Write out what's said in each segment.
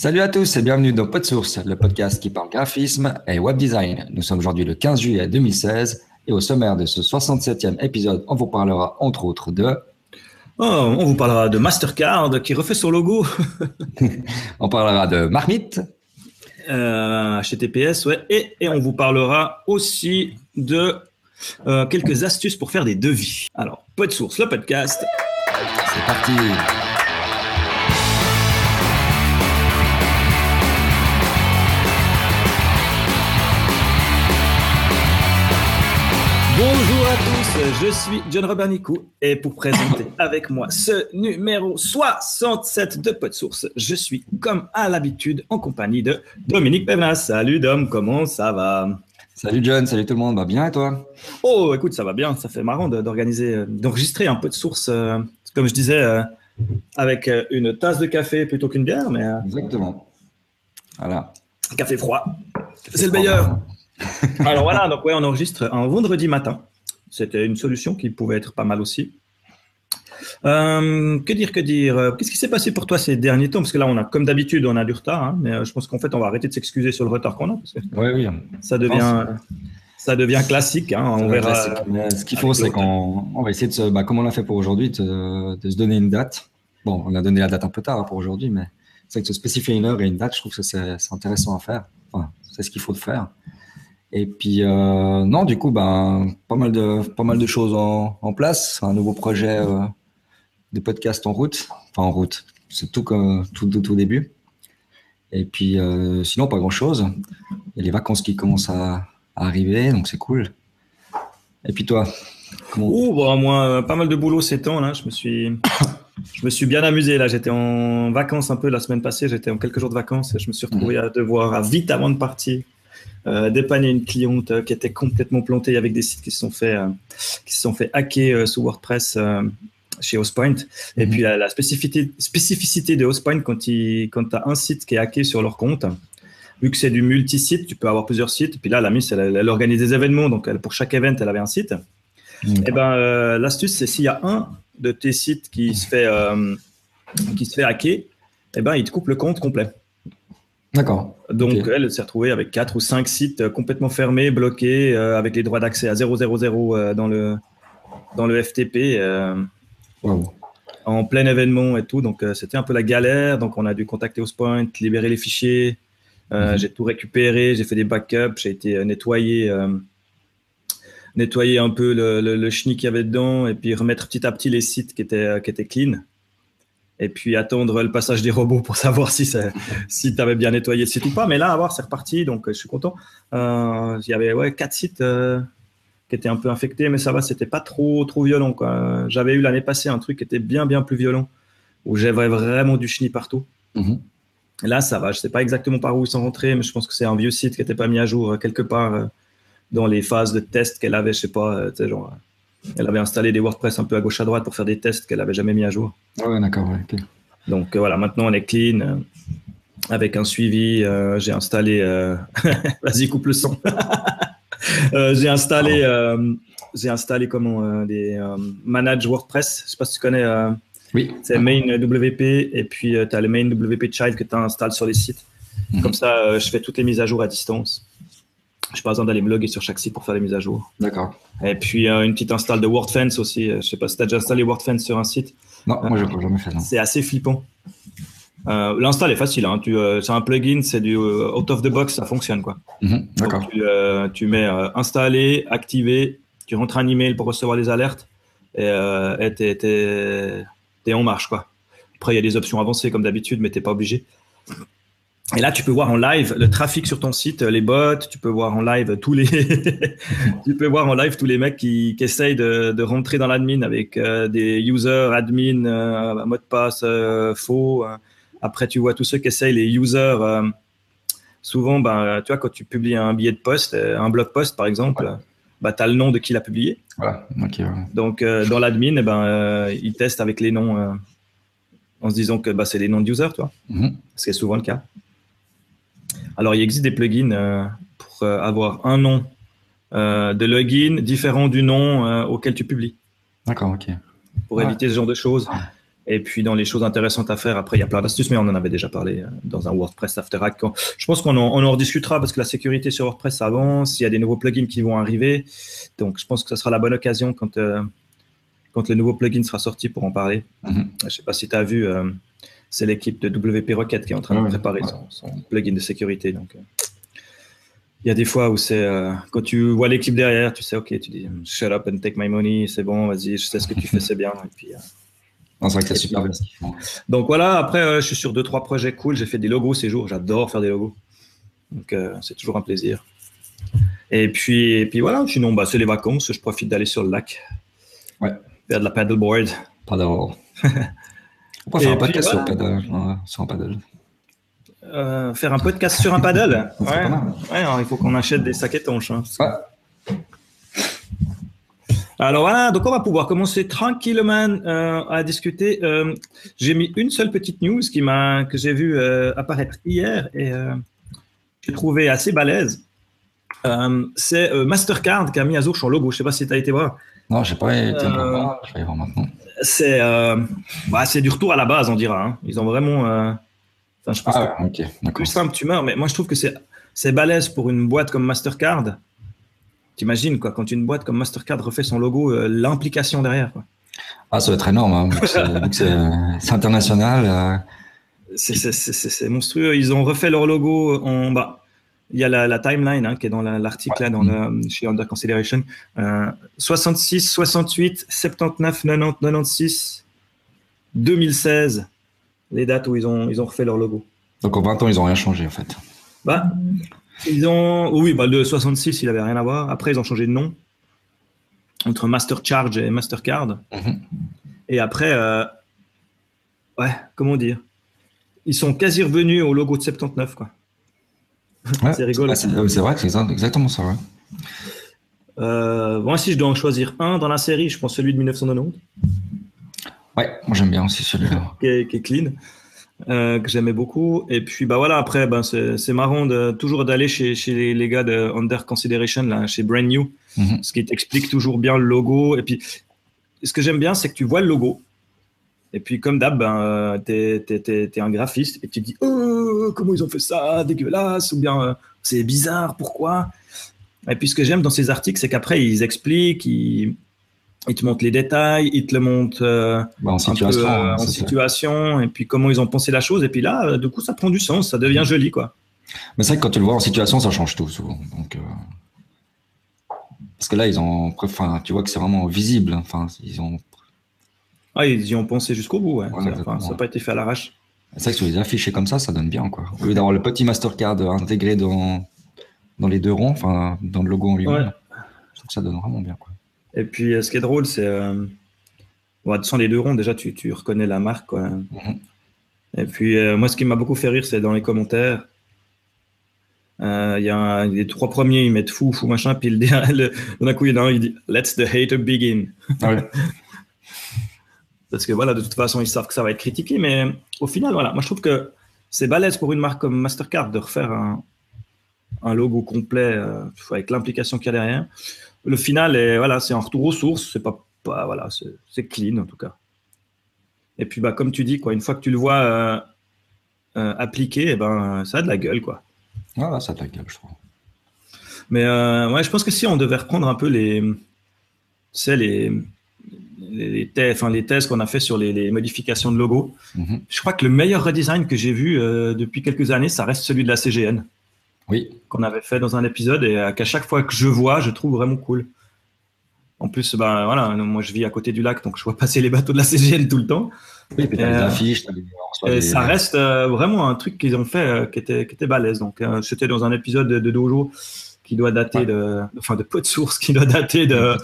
Salut à tous et bienvenue dans PodSource, le podcast qui parle graphisme et web design. Nous sommes aujourd'hui le 15 juillet 2016 et au sommaire de ce 67e épisode, on vous parlera entre autres de... Oh, on vous parlera de Mastercard qui refait son logo. on parlera de Marmite. Euh, HTTPS, ouais. Et, et, on vous parlera aussi de euh, quelques astuces pour faire des devis. Alors, PodSource, le podcast. C'est parti. Je suis John Robernicou et pour présenter avec moi ce numéro 67 de PodSource, je suis comme à l'habitude en compagnie de Dominique Pévenas. Salut Dom, comment ça va? Salut John, salut tout le monde, va bien et toi? Oh écoute, ça va bien, ça fait marrant d'organiser, d'enregistrer un peu de source, euh, comme je disais, euh, avec euh, une tasse de café plutôt qu'une bière. mais Exactement. Voilà. Café froid, c'est le meilleur. Alors voilà, donc ouais, on enregistre un vendredi matin. C'était une solution qui pouvait être pas mal aussi. Euh, que dire, que dire? Qu'est-ce qui s'est passé pour toi ces derniers temps? Parce que là, on a, comme d'habitude, on a du retard, hein, mais euh, je pense qu'en fait, on va arrêter de s'excuser sur le retard qu'on a. Parce que oui, oui. Ça devient, ça devient classique. Hein, on verra. Ce qu'il faut, c'est qu'on va essayer de se, bah, comme on l'a fait pour aujourd'hui, de, de, se donner une date. Bon, on a donné la date un peu tard pour aujourd'hui, mais c'est que se spécifier une heure et une date, je trouve que c'est intéressant à faire. Enfin, c'est ce qu'il faut faire. Et puis euh, non, du coup, ben pas mal de pas mal de choses en, en place. Un nouveau projet euh, de podcast en route, enfin en route. C'est tout comme tout tout, début. Et puis euh, sinon pas grand chose. Il y a les vacances qui commencent à, à arriver, donc c'est cool. Et puis toi comment... Oh, bon, moi pas mal de boulot ces temps là. Je me suis je me suis bien amusé là. J'étais en vacances un peu la semaine passée. J'étais en quelques jours de vacances. Et je me suis retrouvé à devoir à vite avant de partir dépanner une cliente euh, qui était complètement plantée avec des sites qui se sont fait, euh, qui se sont fait hacker sous WordPress chez Hostpoint. Et mhm. puis la, la, spécificité, spécificité de Hostpoint, quand, quand tu as un site qui est hacké sur leur compte, vu que c'est du multi-site, tu peux avoir plusieurs sites. Et puis là, la Miss, elle, elle, organise des événements. Donc, elle, pour chaque event, elle avait un site. Et eh ben, euh, l'astuce, c'est s'il y a un de tes sites qui se fait, euh, qui se fait hacker, et eh ben, il te coupe le compte complet. D'accord. Donc, elle s'est retrouvée avec quatre ou cinq sites euh, complètement fermés, bloqués, euh, avec les droits d'accès à 000 euh, dans, le, dans le FTP. En plein événement et tout. Donc, c'était un peu la galère. Donc, on a dû contacter Hostpoint, libérer les fichiers. Mhm. J'ai tout récupéré, j'ai fait des backups, j'ai été nettoyer, nettoyer un peu le, le, le chenille qu'il y avait dedans et puis remettre petit à petit les sites qui étaient, qui étaient clean et puis attendre le passage des robots pour savoir si, si tu avais bien nettoyé le site ou pas. Mais là, à voir, c'est reparti, donc je suis content. Euh, il y avait ouais, quatre sites euh, qui étaient un peu infectés, mais ça va, c'était pas trop, trop violent. J'avais eu l'année passée un truc qui était bien, bien plus violent, où j'avais vraiment du chenille partout. Mm-hmm. Là, ça va, je sais pas exactement par où ils sont rentrés, mais je pense que c'est un vieux site qui n'était pas mis à jour euh, quelque part dans les phases de test qu'elle avait, je sais pas, genre elle avait installé des WordPress un peu à gauche à droite pour faire des tests qu'elle avait jamais mis à jour. Ah ouais, d'accord. Donc euh, voilà, maintenant on est clean euh, avec un suivi. Euh, j'ai installé. Vas-y, coupe le son. j'ai installé. j'ai installé comment des Manage WordPress. Je sais pas si tu connais. oui. C'est Main WP et puis tu as le Main WP Child que tu installes sur les sites. Mhm. Comme ça, je fais toutes les mises à jour à distance. Je n'ai pas besoin d'aller me loguer sur chaque site pour faire les mises à jour. D'accord. Et puis euh, une petite install de WordFence aussi. Euh, je sais pas si tu as déjà installé WordFence sur un site? Non, moi je n'ai jamais fait ça. C'est assez flippant. Euh, L'install est facile. Hein. Euh, c'est un plugin, c'est du out of the box, ça fonctionne quoi. Mhm, d'accord. Tu, tu, mets installer, activer, tu rentres un email pour recevoir les alertes et tu es, en marche quoi. Après il y a des options avancées comme d'habitude, mais t'es pas obligé. Et là, tu peux voir en live le trafic sur ton site, les bots. Tu peux voir en live tous les, tu peux voir en live tous les mecs qui, qui essayent de, de rentrer dans l'admin avec euh, des users, admin, euh, mot de passe euh, faux. Après, tu vois tous ceux qui essayent les users. souvent, ben, tu vois, quand tu publies un billet de poste, un blog post par exemple, bah, tu as le nom de qui l'a publié. Donc, dans l'admin, eh ben, ils testent avec les noms en se disant que bah, c'est les noms de users, toi. Mm Ce qui est souvent le cas. Alors, il existe des plugins euh, pour euh, avoir un nom euh, de login différent du nom auquel tu publies. D'accord, ok. Pour éviter ce genre de choses. Et puis dans les choses intéressantes à faire, après il y a plein d'astuces, mais on en avait déjà parlé dans un WordPress After Hack. Je pense qu'on en, on en rediscutera parce que la sécurité sur WordPress avance, il y a des nouveaux plugins qui vont arriver. Donc je pense que ce sera la bonne occasion quand, quand le nouveau plugin sera sorti pour en parler. Mm-hmm. Je ne sais pas si tu as vu, c'est l'équipe de WP Rocket qui est en train de préparer son, plugin de sécurité. Donc il y a des fois où c'est euh, quand tu vois l'équipe derrière, tu sais, ok, tu dis shut up and take my money, c'est bon, vas-y, je sais ce que tu fais, c'est bien. Et puis, euh, c'est vrai que c'est super bien. Donc voilà, après, euh, je suis sur deux, trois projets cool. J'ai fait des logos ces jours, j'adore faire des logos. Donc c'est toujours un plaisir. Et puis, et puis voilà, sinon, bah, c'est les vacances, je profite d'aller sur le lac. Ouais. Faire de la paddleboard. Paddle. On peut faire un podcast sur, paddle, sur un paddle. Euh, faire un podcast sur un paddle. ouais. alors, il faut qu'on achète des sacs étanches. Hein, alors voilà, donc on va pouvoir commencer tranquillement euh, à discuter. Euh, j'ai mis une seule petite news qui m'a que j'ai vu apparaître hier et j'ai trouvé assez balèze. c'est Mastercard qui a mis à jour son logo. Je sais pas si tu as été voir. Non, j'ai pas été voir. Je vais y voir maintenant. C'est bah, c'est du retour à la base, on dira. Hein. Ils ont vraiment je pense ah, que plus simple, tu meurs. Mais moi, je trouve que c'est, c'est balèze pour une boîte comme Mastercard. T'imagines, quoi, quand une boîte comme Mastercard refait son logo, euh, l'implication derrière. Quoi. Ah, ça va être énorme. Hein, c'est, international. Euh. C'est, monstrueux. Ils ont refait leur logo en bas. Il y a la, timeline hein, qui est dans l'article là, dans chez Under Consideration. 66, 68, 79, 90, 96, 2016 les dates où ils ont, ils ont refait leur logo. Donc en 20 ans, ils n'ont rien changé en fait. Bah, ils ont. Oui, bah, le 66, il n'avait rien à voir. Après, ils ont changé de nom entre Master Charge et Mastercard. Mhm. Et après, euh, ouais, comment dire? Ils sont quasi revenus au logo de 79, quoi. C'est rigolo. c'est vrai que c'est exactement ça, ouais. Euh, moi, si je dois en choisir un dans la série, je pense celui de 1990. Ouais, moi j'aime bien aussi celui-là. qui, est, clean, euh, que j'aimais beaucoup. Et puis bah voilà, après, ben, c'est marrant de, toujours d'aller chez, chez les, gars de Under Consideration, là, chez Brand New, mhm. ce qui t'explique toujours bien le logo. Et puis, ce que j'aime bien, c'est que tu vois le logo. Et puis, comme d'hab, ben, tu es, un graphiste et tu te dis oh, comment ils ont fait ça, dégueulasse, ou bien euh, c'est bizarre, pourquoi? Et puis, ce que j'aime dans ces articles, c'est qu'après, ils expliquent, ils ils te montrent les détails, ils te le montrent euh, bah, en, situation, peu, euh, en situation, et puis comment ils ont pensé la chose. Et puis là, euh, du coup, ça prend du sens, ça devient joli, quoi. Mais c'est vrai que quand tu le vois en situation, ça change tout souvent. Donc, Parce que là, ils ont, enfin, tu vois que c'est vraiment visible. Enfin, ils ont. Ah, ils y ont pensé jusqu'au bout. Ouais. ça n'a pas été fait à l'arrache. C'est vrai que sur les affichés comme ça, ça donne bien, quoi. Au lieu d'avoir le petit Mastercard intégré dans dans les deux ronds, enfin, dans le logo en lui-même, je trouve que ça donne vraiment bien, quoi. Et puis, euh, ce qui est drôle, c'est. Euh, sans les deux ronds, déjà, tu, tu reconnais la marque. Quoi. Mhm. Et puis, euh, moi, ce qui m'a beaucoup fait rire, c'est dans les commentaires. Il y a les trois premiers, ils mettent fou, fou, machin. Puis le, le, d'un coup, il y en a un, il dit Let's the hater begin. Ah Parce que voilà, de toute façon, ils savent que ça va être critiqué. Mais au final, voilà, moi, je trouve que c'est balèze pour une marque comme Mastercard de refaire un, un logo complet avec l'implication qu'il y a derrière le final est voilà, c'est un retour aux sources. C'est pas, pas voilà, c'est clean en tout cas. Et puis bah comme tu dis quoi, une fois que tu le vois euh, euh, appliqué, eh ben ça a de la gueule quoi. Voilà, ça a de la gueule, je trouve. Mais euh, ouais, je pense que si on devait reprendre un peu les, c'est les les, thèses, enfin, les thèses qu'on a fait sur les, modifications de logo. Mhm. Je crois que le meilleur redesign que j'ai vu depuis quelques années, ça reste celui de la CGN. Oui. Qu'on avait fait dans un épisode et qu'à chaque fois que je vois, je trouve vraiment cool. En plus, ben voilà, moi je vis à côté du lac, donc je vois passer les bateaux de la CGN tout le temps. Oui, puis as des affiches, et ça reste euh, vraiment un truc qu'ils ont fait euh, qui, était, qui était balèze. Donc, euh, c'était dans un épisode de, Dojo qui doit dater de, enfin, de peu de sources, qui doit dater de,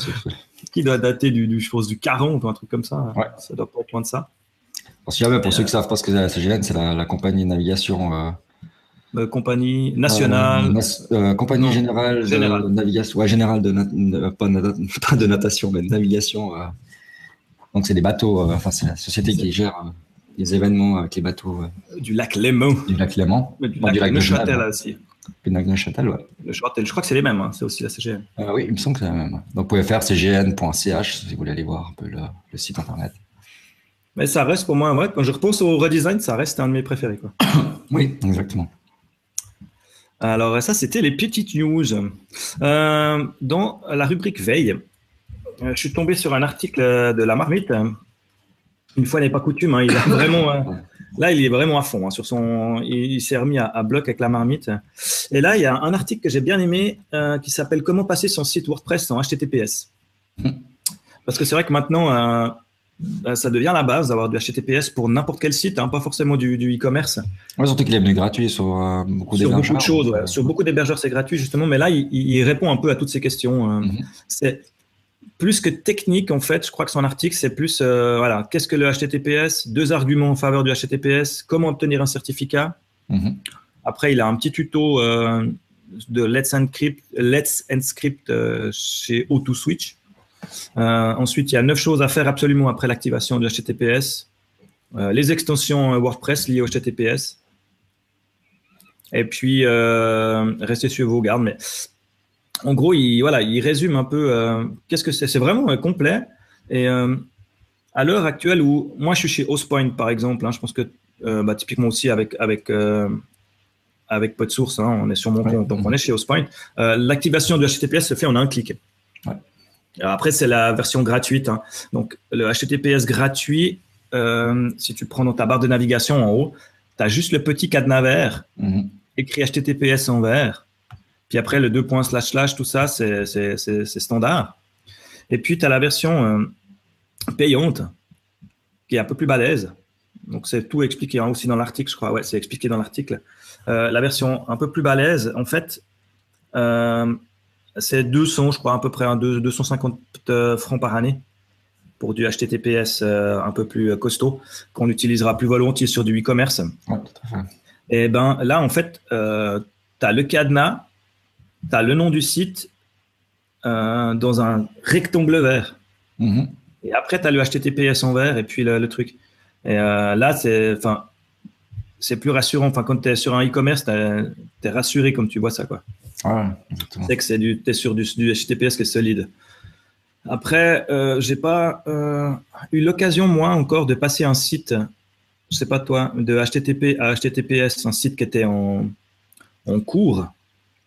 qui doit dater du, du, je pense, du 40 ou un truc comme ça. Ouais. Ça doit pas être loin de ça. pour ceux qui ne savent pas ce que c'est la CGN, c'est la, la, compagnie de navigation euh, compagnie nationale. Euh, euh, compagnie générale, de navigation, ouais, générale de, pas, de natation, mais de navigation. donc c'est des bateaux, enfin c'est la société qui gère les événements avec les bateaux. du lac Léman. Du lac Léman. Du lac, lac Neuchâtel aussi. Neuchâtel, ouais. Neuchâtel, je crois que c'est les mêmes, hein. c'est aussi la CGN. oui, il me semble que c'est la même. Donc vous pouvez faire cgn.ch si vous voulez aller voir un peu le, le site internet. Mais ça reste pour moi, quand je repense au redesign, ça reste un de mes préférés. Quoi. oui, exactement. Alors ça, c'était les petites news. Euh, dans la rubrique veille, euh, je suis tombé sur un article de la marmite. Une fois n'est pas coutume, hein, il a vraiment, euh, là il est vraiment à fond hein, sur son, il, s'est remis à, bloc avec la marmite. Et là il y a un article que j'ai bien aimé qui s'appelle Comment passer son site WordPress en HTTPS. Parce que c'est vrai que maintenant euh, ça devient la base d'avoir du HTTPS pour n'importe quel site, hein, pas forcément du e-commerce. ouais, surtout qu'il est venu gratuit sur euh, beaucoup d'hébergeurs. Sur beaucoup de choses, ouais. sur beaucoup d'hébergeurs c'est gratuit justement, mais là il, répond un peu à toutes ces questions. Euh. Mhm. C'est plus que technique en fait, je crois que son article c'est plus voilà, qu'est-ce que le HTTPS, deux arguments en faveur du HTTPS, comment obtenir un certificat. Mhm. Après il a un petit tuto de Let's Encrypt, Let's Encrypt chez O2Switch euh, ensuite, il y a neuf choses à faire absolument après l'activation du HTTPS. Euh, les extensions euh, WordPress liées au HTTPS. Et puis, restez sur vos gardes. Mais en gros, il, voilà, il résume un peu qu'est-ce que c'est. C'est vraiment complet. Et à l'heure actuelle où moi je suis chez Hostpoint par exemple, hein, je pense que bah, typiquement aussi avec avec avec PodSource, hein, on est sur mon compte, donc on est chez Hostpoint. L'activation du HTTPS se fait en un clic. Après, c'est la version gratuite. Hein. Donc, le HTTPS gratuit, euh, si tu prends dans ta barre de navigation en haut, tu as juste le petit cadenas vert, mhm. écrit HTTPS en vert. Puis après, le deux points slash slash, tout ça, c'est standard. Et puis, tu as la version euh, payante, qui est un peu plus balèze. Donc, c'est tout expliqué hein, aussi dans l'article, je crois. Ouais, c'est expliqué dans l'article. Euh, la version un peu plus balèze, en fait, c'est 200, je crois, à peu près, 250 euh, francs par année pour du HTTPS euh, un peu plus euh, costaud, qu'on utilisera plus volontiers sur du e-commerce. Et ben là, en fait, tu as le cadenas, tu as le nom du site dans un rectangle vert. Mm-hmm. Et après, tu as le HTTPS en vert et puis le, truc. Et là, c'est enfin, c'est plus rassurant. Enfin, quand tu es sur un e-commerce, tu es rassuré comme tu vois ça. Quoi. C'est que c'est du, es sur du, du, HTTPS qui est solide. Après, euh, j'ai pas euh, eu l'occasion, moi, encore, de passer un site, je sais pas toi, de HTTP à HTTPS, un site qui était en, en cours.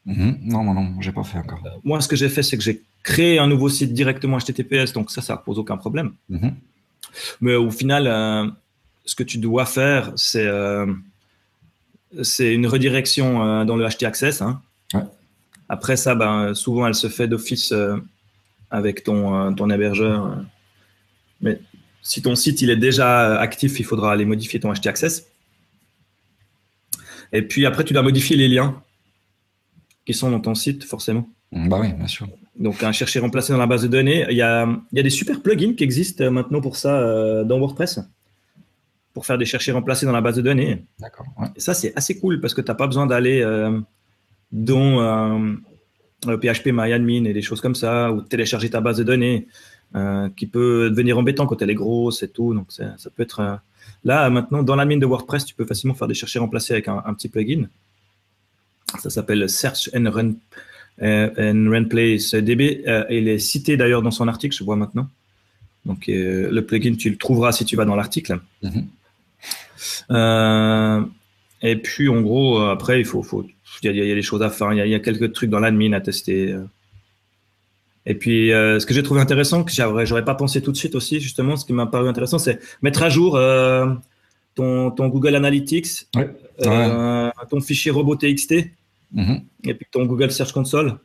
Mm-hmm. Non, non, non, j'ai pas fait encore. Euh, moi, ce que j'ai fait, c'est que j'ai créé un nouveau site directement HTTPS, donc ça, ça pose aucun problème. Mm-hmm. Mais au final, euh, ce que tu dois faire, c'est c'est une redirection dans le HT Access. Hein. Ouais. Après ça, ben, souvent, elle se fait d'office euh, avec ton, euh, ton hébergeur. Mais si ton site il est déjà actif, il faudra aller modifier ton HT Access. Et puis après, tu dois modifier les liens qui sont dans ton site, forcément. Bah oui, bien sûr. Donc, un chercher remplacer dans la base de données. Il y a, il y a des super plugins qui existent euh, maintenant pour ça dans WordPress, pour faire des chercher remplacer dans la base de données. D'accord. Et ça, c'est assez cool parce que tu n'as pas besoin d'aller euh, PHP MyAdmin et des choses comme ça, ou télécharger ta base de données, euh, qui peut devenir embêtant quand elle est grosse et tout. Donc ça, peut être euh, là maintenant dans l'admin de WordPress, tu peux facilement faire des chercher remplacer avec un, petit plugin. Ça s'appelle Search and Run and Replace DB. il est cité d'ailleurs dans son article, je vois maintenant. Donc le plugin, tu le trouveras si tu vas dans l'article. Mm-hmm. et puis en gros, après, il faut, faut il y, a, des choses à faire. Il y a, quelques trucs dans l'admin à tester. Euh. Et puis, euh, ce que j'ai trouvé intéressant, que j'aurais pas pensé tout de suite aussi, justement, ce qui m'a paru intéressant, c'est mettre à jour euh, ton, Google Analytics, ton fichier robot TXT, mm-hmm. et puis ton Google Search Console.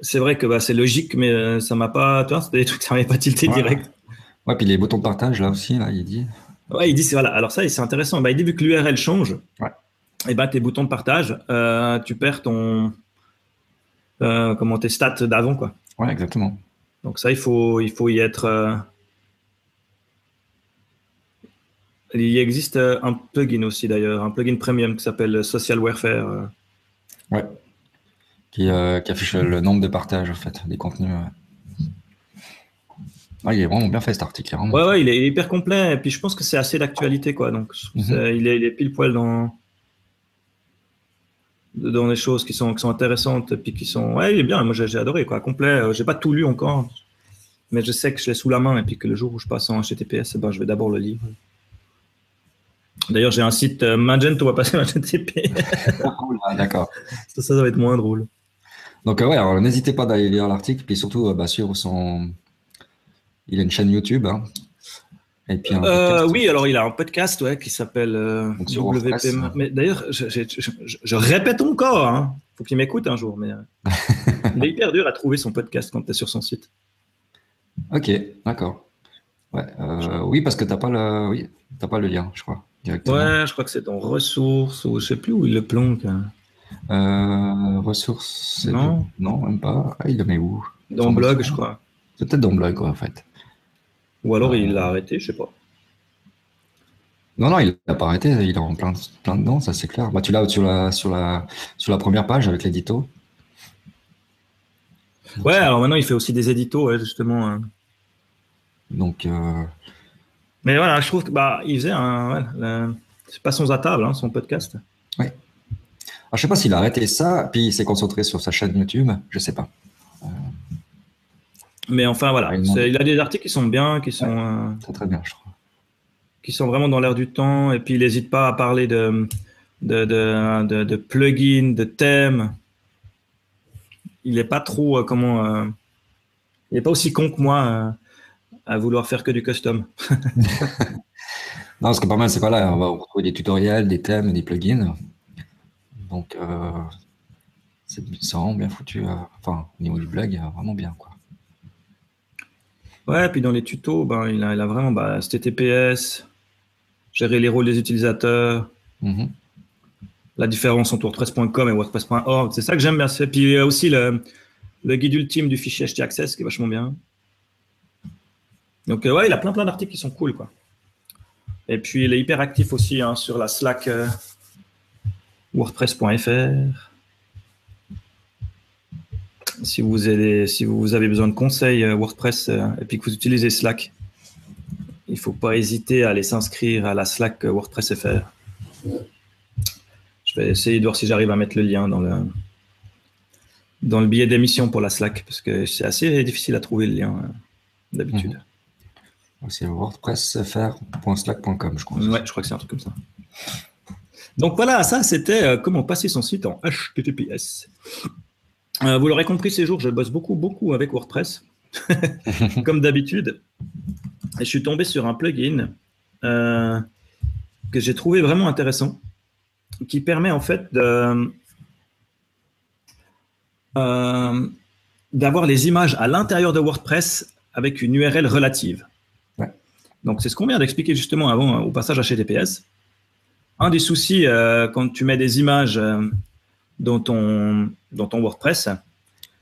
C'est vrai que bah, c'est logique, mais ça m'a pas. Tu vois, c'était des trucs ça m'avait pas tilté direct. Ouais, puis les boutons de partage, là aussi, là, il dit. Ouais, il dit, voilà. Alors ça, c'est intéressant. Bah, il dit, vu que l'URL change, ouais et bah, tes boutons de partage, euh, tu perds ton, euh, comment tes stats d'avant, quoi. Ouais, exactement. Donc ça, il faut, il faut y être. Euh, il existe un plugin aussi d'ailleurs, un plugin premium qui s'appelle Social Warfare. Ouais. Qui, affiche le nombre de partages en fait des contenus. Ah, il est vraiment bien fait cet article. Ouais, ouais, il est, hyper complet. Et puis je pense que c'est assez d'actualité, quoi. Donc mhm. il, est, il, est, pile poil dans, dans des choses qui sont, qui sont intéressantes puis qui sont ouais il est bien moi j'ai adoré quoi complet euh, j'ai pas tout lu encore mais je sais que je l'ai sous la main et puis que le jour où je passe en HTTPS, eh ben, je vais d'abord le lire. D'ailleurs, j'ai un site euh, Magento va passer. Ah, d'accord. Ça, ça va être moins drôle. Donc, euh, ouais, alors n'hésitez pas d'aller lire l'article, puis surtout, euh, bah, sur son. Il a une chaîne YouTube. Hein. Et puis oui, alors il a un podcast ouais, qui s'appelle WP. Mais d'ailleurs, je, répète encore, hein. faut qu'il m'écoute un jour, mais il est hyper dur à trouver son podcast quand tu es sur son site. Ok, d'accord. Ouais, oui, parce que tu n'as pas, le... oui, pas le lien, je crois. Ouais, je crois que c'est dans ressources ou je sais plus où il le planque. Hein. Euh, ressources, non, non, même pas. Ah, il le met où? Dans blog, je crois. Peut-être dans blog, en fait. Ou alors il l'a arrêté, je sais pas. Non, non, il l'a pas arrêté, il est en plein, plein dedans, ça c'est clair. Bah, tu l'as sur la, sur, la, sur la première page avec l'édito. Ouais, alors maintenant il fait aussi des éditos, justement. Hein. Donc, euh, mais voilà, je trouve que bah, faisait un. c'est pas son à table, hein, son podcast. Oui. Alors, je sais pas s'il a arrêté ça, puis il s'est concentré sur sa chaîne YouTube, je sais pas. Euh, Mais enfin, voilà. Il a des articles qui sont bien, qui sont. Euh, très bien, je trouve. Qui sont vraiment dans l'air du temps, et puis il n'hésite pas à parler de, de, de, de, plugins, de thèmes. Il n'est pas trop. Euh, comment. il n'est pas aussi con que moi à vouloir faire que du custom. non, ce qui est pas mal, c'est pas là. On va retrouver des tutoriels, des thèmes, des plugins. Donc, euh, c'est vraiment bien foutu. Euh, enfin, au niveau du blog, euh, vraiment bien. Quoi. Ouais, puis dans les tutos, ben, il, a, il a vraiment TPS, gérer les rôles des utilisateurs, mm-hmm. la différence entre WordPress.com et WordPress.org. C'est ça que j'aime bien. Puis il y a aussi le, le guide ultime du fichier htaccess qui est vachement bien. Donc, euh, ouais, il a plein, plein d'articles qui sont cool, quoi. Et puis, il est hyper actif aussi hein, sur la Slack euh, WordPress.fr. Si vous, avez, si vous avez besoin de conseils euh, WordPress et puis que vous utilisez Slack, il ne faut pas hésiter à aller s'inscrire à la Slack WordPress FR. Je vais essayer de voir si j'arrive à mettre le lien dans le, dans le billet d'émission pour la Slack, parce que c'est assez difficile à trouver le lien d'habitude. Mhm. C'est wordpressfr.slack.com, je crois. Ouais, je crois que c'est un truc comme ça. Donc voilà, ça c'était euh, comment passer son site en HTTPS. Euh, vous l'aurez compris, ces jours, je bosse beaucoup, beaucoup avec WordPress, comme d'habitude. Et je suis tombé sur un plugin euh, que j'ai trouvé vraiment intéressant, qui permet en fait d'avoir les images à l'intérieur de WordPress avec une URL relative. Donc, c'est ce qu'on vient d'expliquer justement avant hein, au passage HTTPS. Un des soucis euh, quand tu mets des images euh, dans, ton, dans ton WordPress,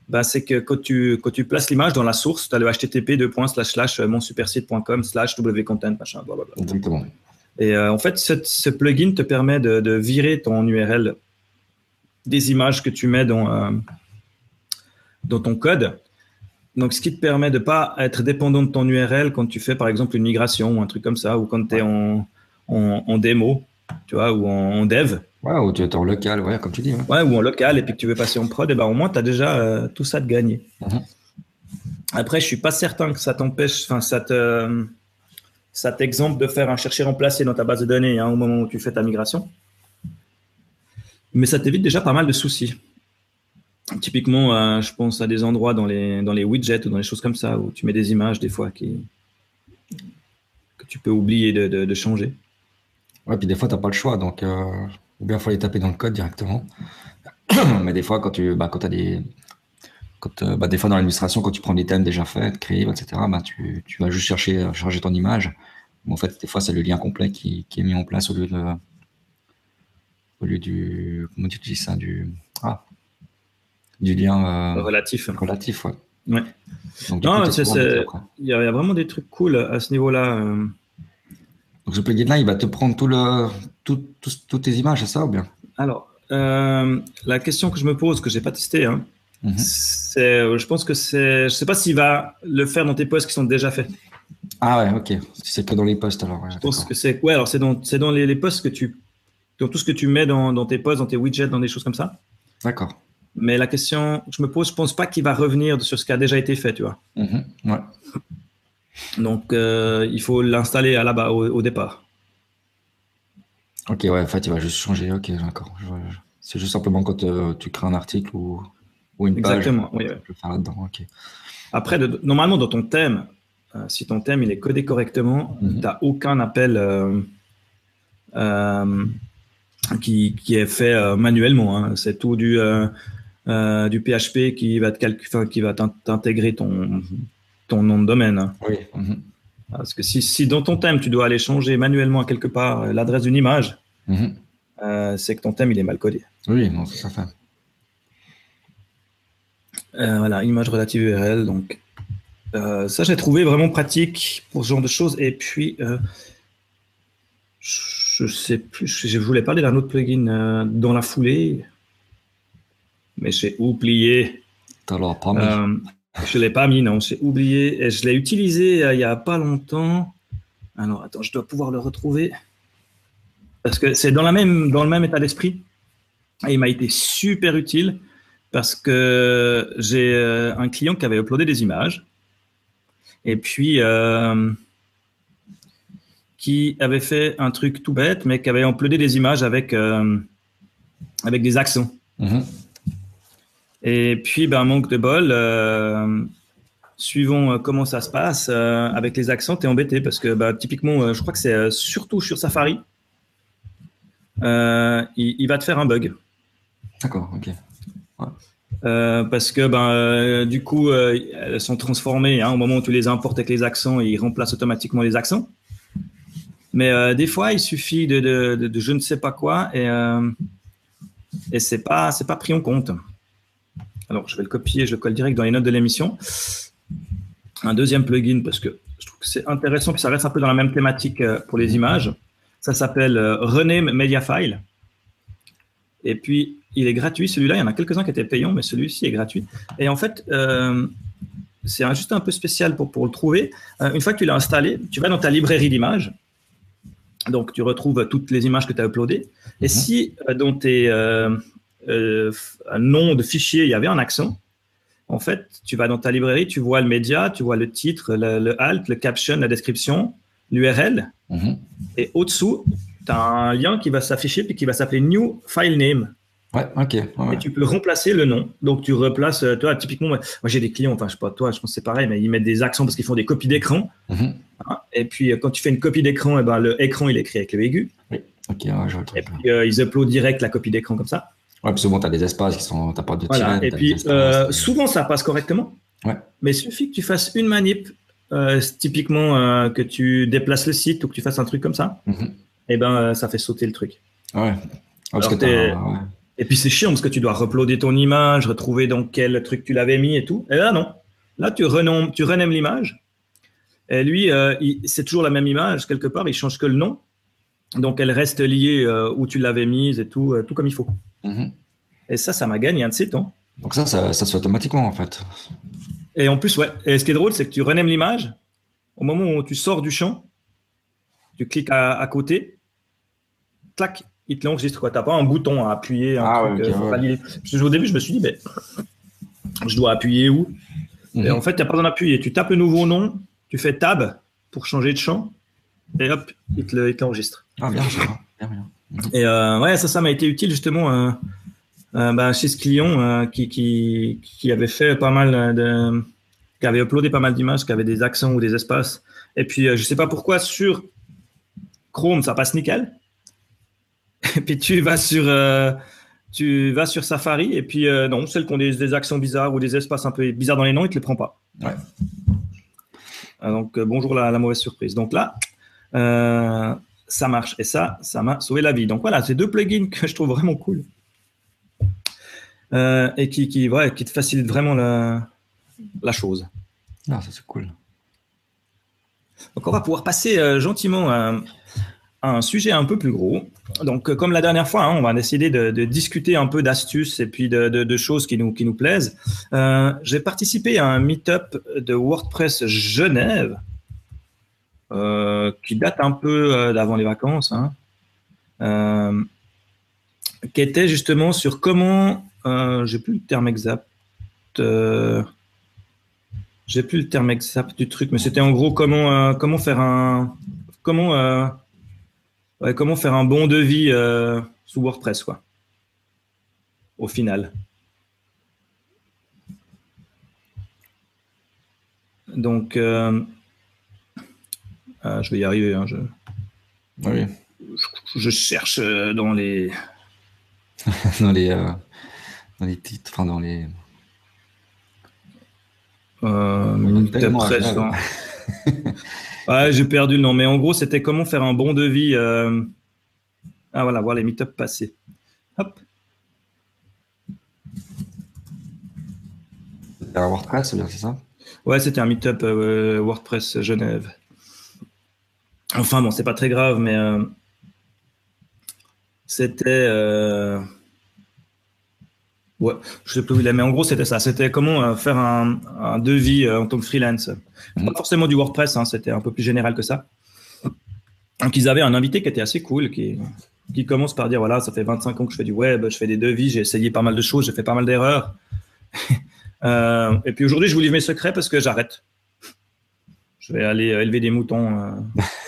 bah, c'est que quand tu, quand tu places l'image dans la source, tu as le http euh, monsupersite.com slash wcontent, machin, blablabla. Exactement. Et en fait, ce, plugin te permet de, virer ton URL des images que tu mets dans, dans ton code donc, ce qui te permet de ne pas être dépendant de ton URL quand tu fais, par exemple, une migration ou un truc comme ça, ou quand tu es en, en, démo, tu vois, ou en, dev. Ouais, ou tu es en local, ouais, comme tu dis. Ouais. ou en local, et puis que tu veux passer en prod, et ben au moins, tu as déjà euh, tout ça de gagné. Mhm. Après, je suis pas certain que ça t'empêche, enfin, ça te, ça t'exemple de faire un chercher remplacer dans ta base de données hein, au moment où tu fais ta migration. Mais ça t'évite déjà pas mal de soucis. Typiquement, euh, je pense à des endroits dans les, dans les widgets ou dans les choses comme ça où tu mets des images des fois que tu peux oublier de, de, changer. Ouais, puis des fois, tu n'as pas le choix. Donc, euh, ou bien il faut les taper dans le code directement. Mais des fois, quand tu bah, quand as des. Quand, euh, bah, des fois, dans l'illustration, quand tu prends des thèmes déjà faits, créés, etc., bah, tu, tu, vas juste chercher charger ton image. en fait, des fois, c'est le lien complet qui, qui, est mis en place au lieu de. Au lieu du. Comment tu dis ça du, Ah, du lien euh, relatif. Relatif, ouais. ouais. non, il y, a vraiment des trucs cool à ce niveau-là. Euh. Donc ce plugin-là, il va te prendre tout le, tout, toutes tes images, c'est ça ou bien? Alors, euh, la question que je me pose, que j'ai pas testé, hein, mhm. c'est, je pense que c'est, je sais pas s'il va le faire dans tes posts qui sont déjà faits. Ah ouais, ok. C'est que dans les posts alors. je pense que c'est, ouais, alors c'est dans, c'est dans les, les, posts que tu, dans tout ce que tu mets dans, dans tes posts, dans tes widgets, dans des choses comme ça. D'accord. Mais la question que je me pose, je pense pas qu'il va revenir sur ce qui a déjà été fait, tu vois. Mhm. Ouais. Donc, euh, il faut l'installer à là-bas au, au départ. Ok, ouais, en fait, il va juste changer. Ok, d'accord. C'est juste simplement quand euh, tu crées un article ou, ou une page. Exactement, oui, faire là-dedans. Ok. Après, de- normalement, dans ton thème, euh, si ton thème il est codé correctement, Mhm. tu n'as aucun appel qui, qui est fait manuellement. hein. C'est tout du, euh, du PHP qui va te qui va t'in- t'intégrer ton, ton nom de domaine. Oui. Mhm. Parce que si, si dans ton thème, tu dois aller changer manuellement quelque part l'adresse d'une image, Mhm. euh, c'est que ton thème il est mal codé. Oui, non, c'est. Euh, voilà, image relative URL. Donc, euh, ça, j'ai trouvé vraiment pratique pour ce genre de choses. Et puis, euh, je sais plus, je voulais parler d'un autre plugin dans la foulée, mais j'ai oublié. T'as pas mis. Euh, je ne l'ai pas mis, non, j'ai oublié. Et je l'ai utilisé euh, il n'y a pas longtemps. Alors, attends, je dois pouvoir le retrouver. Parce que c'est dans, la même, dans le même état d'esprit. Et il m'a été super utile parce que j'ai euh, un client qui avait uploadé des images. Et puis, qui avait fait un truc tout bête, mais qui avait uploadé des images avec, avec des accents. Mhm. Et puis, ben, manque de bol, euh, suivant euh, comment ça se passe, euh, avec les accents, tu es embêté parce que bah, typiquement, euh, je crois que c'est surtout sur Safari, il, il va te faire un bug. D'accord, ok. Euh, parce que ben, euh, du coup, euh, elles sont transformées hein, au moment où tu les importes avec les accents, ils remplacent automatiquement les accents. Mais des fois, il suffit de, de, de- de je ne sais pas quoi et, et c'est pas c'est pas pris en compte. Alors, je vais le copier, je le colle direct dans les notes de l'émission. Un deuxième plugin parce que je trouve que c'est intéressant puis ça reste un peu dans la même thématique euh, pour les images. Ça s'appelle euh, Rename Media File. Et puis, il est gratuit. Celui-là, il y en a quelques-uns qui étaient payants, mais celui-ci est gratuit. Et en fait, euh, c'est juste un peu spécial pour, pour le trouver. Euh, une fois que tu l'as installé, tu vas dans ta librairie d'images. Donc, tu retrouves toutes les images que tu as uploadées. Et Mhm. si euh, dans tes euh, un nom de fichier, il y avait un accent, en fait, tu vas dans ta librairie, tu vois le média, tu vois le titre, le, le alt, le caption, la description, l'URL. Mhm. Et au-dessous, tu as un lien qui va s'afficher puis qui va s'appeler New File Name. Ouais, ok. ouais. Et tu peux remplacer le nom. Donc, tu replaces, euh, toi, typiquement, moi, j'ai des clients, enfin, je sais pas, toi, je pense que c'est pareil, mais ils mettent des accents parce qu'ils font des copies d'écran. Mhm. hein. Et puis, euh, quand tu fais une copie d'écran, eh ben, le écran, il est écrit avec le aigu. Ok, ouais, je vois le Et puis, euh, ils uploadent direct la copie d'écran comme ça. Ouais, puis souvent, t'as des espaces qui sont. T'as pas de Voilà. tiret. Et puis, espaces, euh, t'as- souvent, ça passe correctement. Ouais. Mais il suffit que tu fasses une manip, euh, typiquement euh, que tu déplaces le site ou que tu fasses un truc comme ça, Mhm. et ben, euh, ça fait sauter le truc. Ouais. Ah, parce Alors, que t'as. t'es- ouais. Et puis c'est chiant parce que tu dois uploader ton image, retrouver dans quel truc tu l'avais mis et tout. Et là, non. Là, tu renommes, tu l'image. Et lui, euh, c'est toujours la même image quelque part, il change que le nom. Donc elle reste liée euh, où tu l'avais mise et tout, euh, tout comme il faut. Mhm. Et ça, ça m'a gagné un de ces temps. Donc, ça, ça, ça se fait automatiquement, en fait. Et en plus, ouais. Et ce qui est drôle, c'est que tu renaimes l'image. Au moment où tu sors du champ, tu cliques à, à côté, clac, il te l'enregistre. Tu n'as pas un bouton à appuyer. Un Ah truc, euh, ouais. Parce que au début, je me suis dit, mais je dois appuyer où? Et Mhm. en fait, tu n'as pas besoin d'appuyer. Tu tapes le nouveau nom, tu fais tab pour changer de champ, et hop, il te le- l'enregistre. Ah, bien. Bien, bien. Et euh, ouais, ça, ça m'a été utile justement euh, euh, bah, chez ce client euh, qui, qui, qui avait fait pas mal de. qui avait uploadé pas mal d'images, qui avait des accents ou des espaces. Et puis, je sais pas pourquoi, sur Chrome, ça passe nickel. Et puis, tu vas sur. tu vas sur Safari et puis non, celles qui ont des, des accents bizarres ou des espaces un peu bizarres dans les noms, ils te les prend pas. Ouais. Ah, Donc bonjour la, la mauvaise surprise. Donc là, ça marche et ça, ça m'a sauvé la vie. Donc voilà, c'est deux plugins que je trouve vraiment cool Euh, et qui, qui, ouais, qui te facilitent vraiment la, la chose. Ah, ça, c'est cool. Donc on va pouvoir passer euh, gentiment à, à un sujet un peu plus gros. Donc euh, comme la dernière fois, hein, on va décider de, de discuter un peu d'astuces et puis de, de- de choses qui nous, qui nous plaisent. Euh, J'ai participé à un meet-up de WordPress Genève euh, qui date un peu euh, d'avant les vacances, hein, euh, qui était justement sur comment j'ai plus le terme exact. J'ai plus le terme exact du truc, mais c'était en gros comment, comment faire un. Comment, comment faire un bon devis sous WordPress, quoi. Au final. Donc, je vais y arriver. Hein, je... Oui je, cherche dans les. dans les. Euh, dans les titres, enfin dans les. Euh, ouais, j'ai perdu le nom, mais en gros, c'était comment faire un bon devis. Euh... Ah voilà, voir les meet-up passés. Hop. C'était un WordPress, c'est ça? Ouais, c'était un meet-up WordPress Genève. Enfin bon, c'est pas très grave, mais c'était. Euh... Ouais, je sais plus où il est, mais en gros, c'était ça. C'était comment euh, faire un, un devis euh, en tant que freelance. Pas mhm. forcément du WordPress, hein, c'était un peu plus général que ça. Donc, ils avaient un invité qui était assez cool, qui, qui commence par dire voilà, ça fait 25 ans que je fais du web, je fais des devis, j'ai essayé pas mal de choses, j'ai fait pas mal d'erreurs. euh, et puis aujourd'hui, je vous livre mes secrets parce que j'arrête. Je vais aller euh, élever des moutons.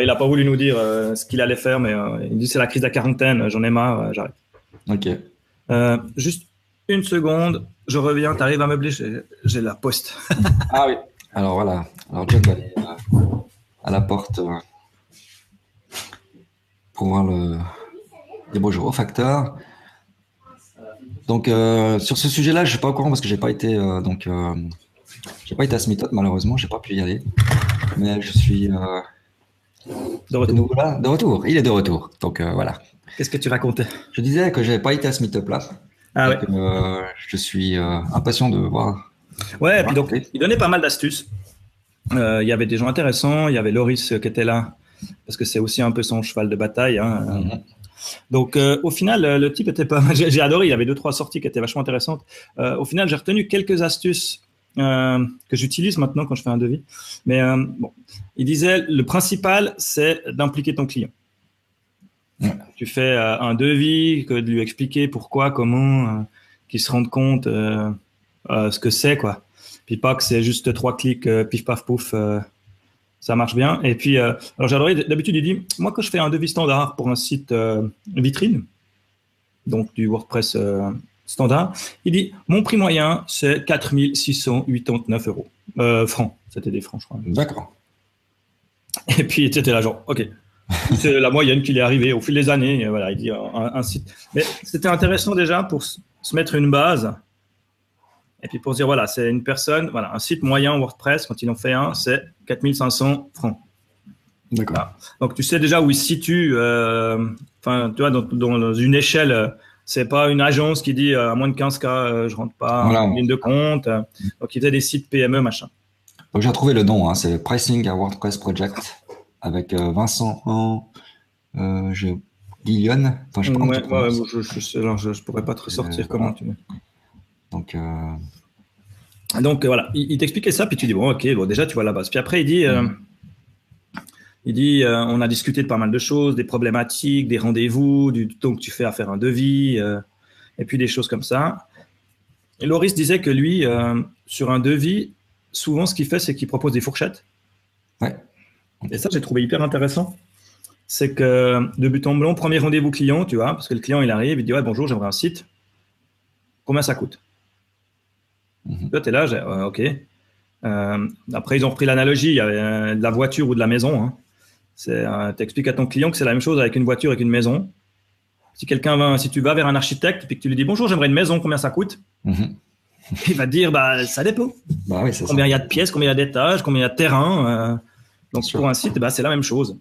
il n'a pas voulu nous dire euh, ce qu'il allait faire, mais euh, il dit c'est la crise de la quarantaine, j'en ai marre, euh, j'arrête. Ok. juste une seconde, je reviens, tu arrives à meubler, j'ai la poste. ah oui, alors voilà. Alors John va aller à la porte pour voir le. Bonjour au facteur. Donc sur ce sujet-là, je ne suis pas au courant parce que j'ai pas été donc j'ai pas été à ce malheureusement, j'ai pas pu y aller. Mais je suis de retour. de retour. Il est de retour. Donc euh, voilà. Qu'est-ce que tu racontais? Je disais que j'avais pas été à ce meet-up là. Ah ouais. Euh, je suis euh, impatient de voir. Ouais, et puis donc il donnait pas mal d'astuces. Il y avait des gens intéressants. Il y avait Loris qui était là parce que c'est aussi un peu son cheval de bataille. Hein. Mhm. Donc, au final, le type était pas. J'ai adoré. Il y avait deux trois sorties qui étaient vachement intéressantes. au final, j'ai retenu quelques astuces euh, que j'utilise maintenant quand je fais un devis. Mais euh, bon, il disait le principal, c'est d'impliquer ton client. Tu fais euh, un devis, que de lui expliquer pourquoi, comment, qu'il se rende compte ce que c'est, quoi. Puis pas que c'est juste trois clics, pif paf pouf, ça marche bien. Et puis, alors j'adorais, d'habitude, il dit, moi quand je fais un devis standard pour un site vitrine, donc du WordPress standard. Il dit Mon prix moyen, c'est 4689 euros. Euh, francs. C'était des francs, je crois. D'accord. Et puis, était là, genre, OK. c'est la moyenne qui est arrivée au fil des années. voilà, il dit un, site. Mais c'était intéressant déjà pour se mettre une base. Et puis pour dire, voilà, c'est une personne, voilà, un site moyen WordPress, quand ils en fait un, c'est 4500 francs. D'accord. Donc tu sais déjà où il se situe, euh, enfin, tu vois, dans, dans, une échelle c'est pas une agence qui dit euh, à moins de 15 k euh, je rentre pas en ligne de compte. donc il y a des sites PME machin. Donc j'ai trouvé le nom, hein, c'est Pricing à WordPress Project avec euh, Vincent en euh, je Guillaume. Enfin, je, ouais, ouais, je, je, je, pourrais pas te ressortir comment tu. Donc donc voilà, il, t'expliquait ça puis tu dis bon ok bon déjà tu vois la base. Puis après il dit mm. Il dit, euh, on a discuté de pas mal de choses, des problématiques, des rendez-vous, du temps que tu fais à faire un devis, euh, et puis des choses comme ça. Et Loris disait que lui, euh, sur un devis, souvent ce qu'il fait, c'est qu'il propose des fourchettes. Ouais. Et ça, j'ai trouvé hyper intéressant. C'est que de but en blanc, premier rendez-vous client, tu vois, parce que le client, il arrive, il dit, ouais, bonjour, j'aimerais un site. Combien ça coûte? Mm Toi, tu es là, ok. après, ils ont repris l'analogie, il y avait de la voiture ou de la maison. Hein. Euh, tu expliques à ton client que c'est la même chose avec une voiture et une maison. Si quelqu'un va, si tu vas vers un architecte et que tu lui dis bonjour, j'aimerais une maison, combien ça coûte mhm? Il va te dire bah ça dépend. Bah combien il y a de pièces, combien il y a d'étages, combien il y a de terrain. Euh. donc pour un site, bah, c'est la même chose.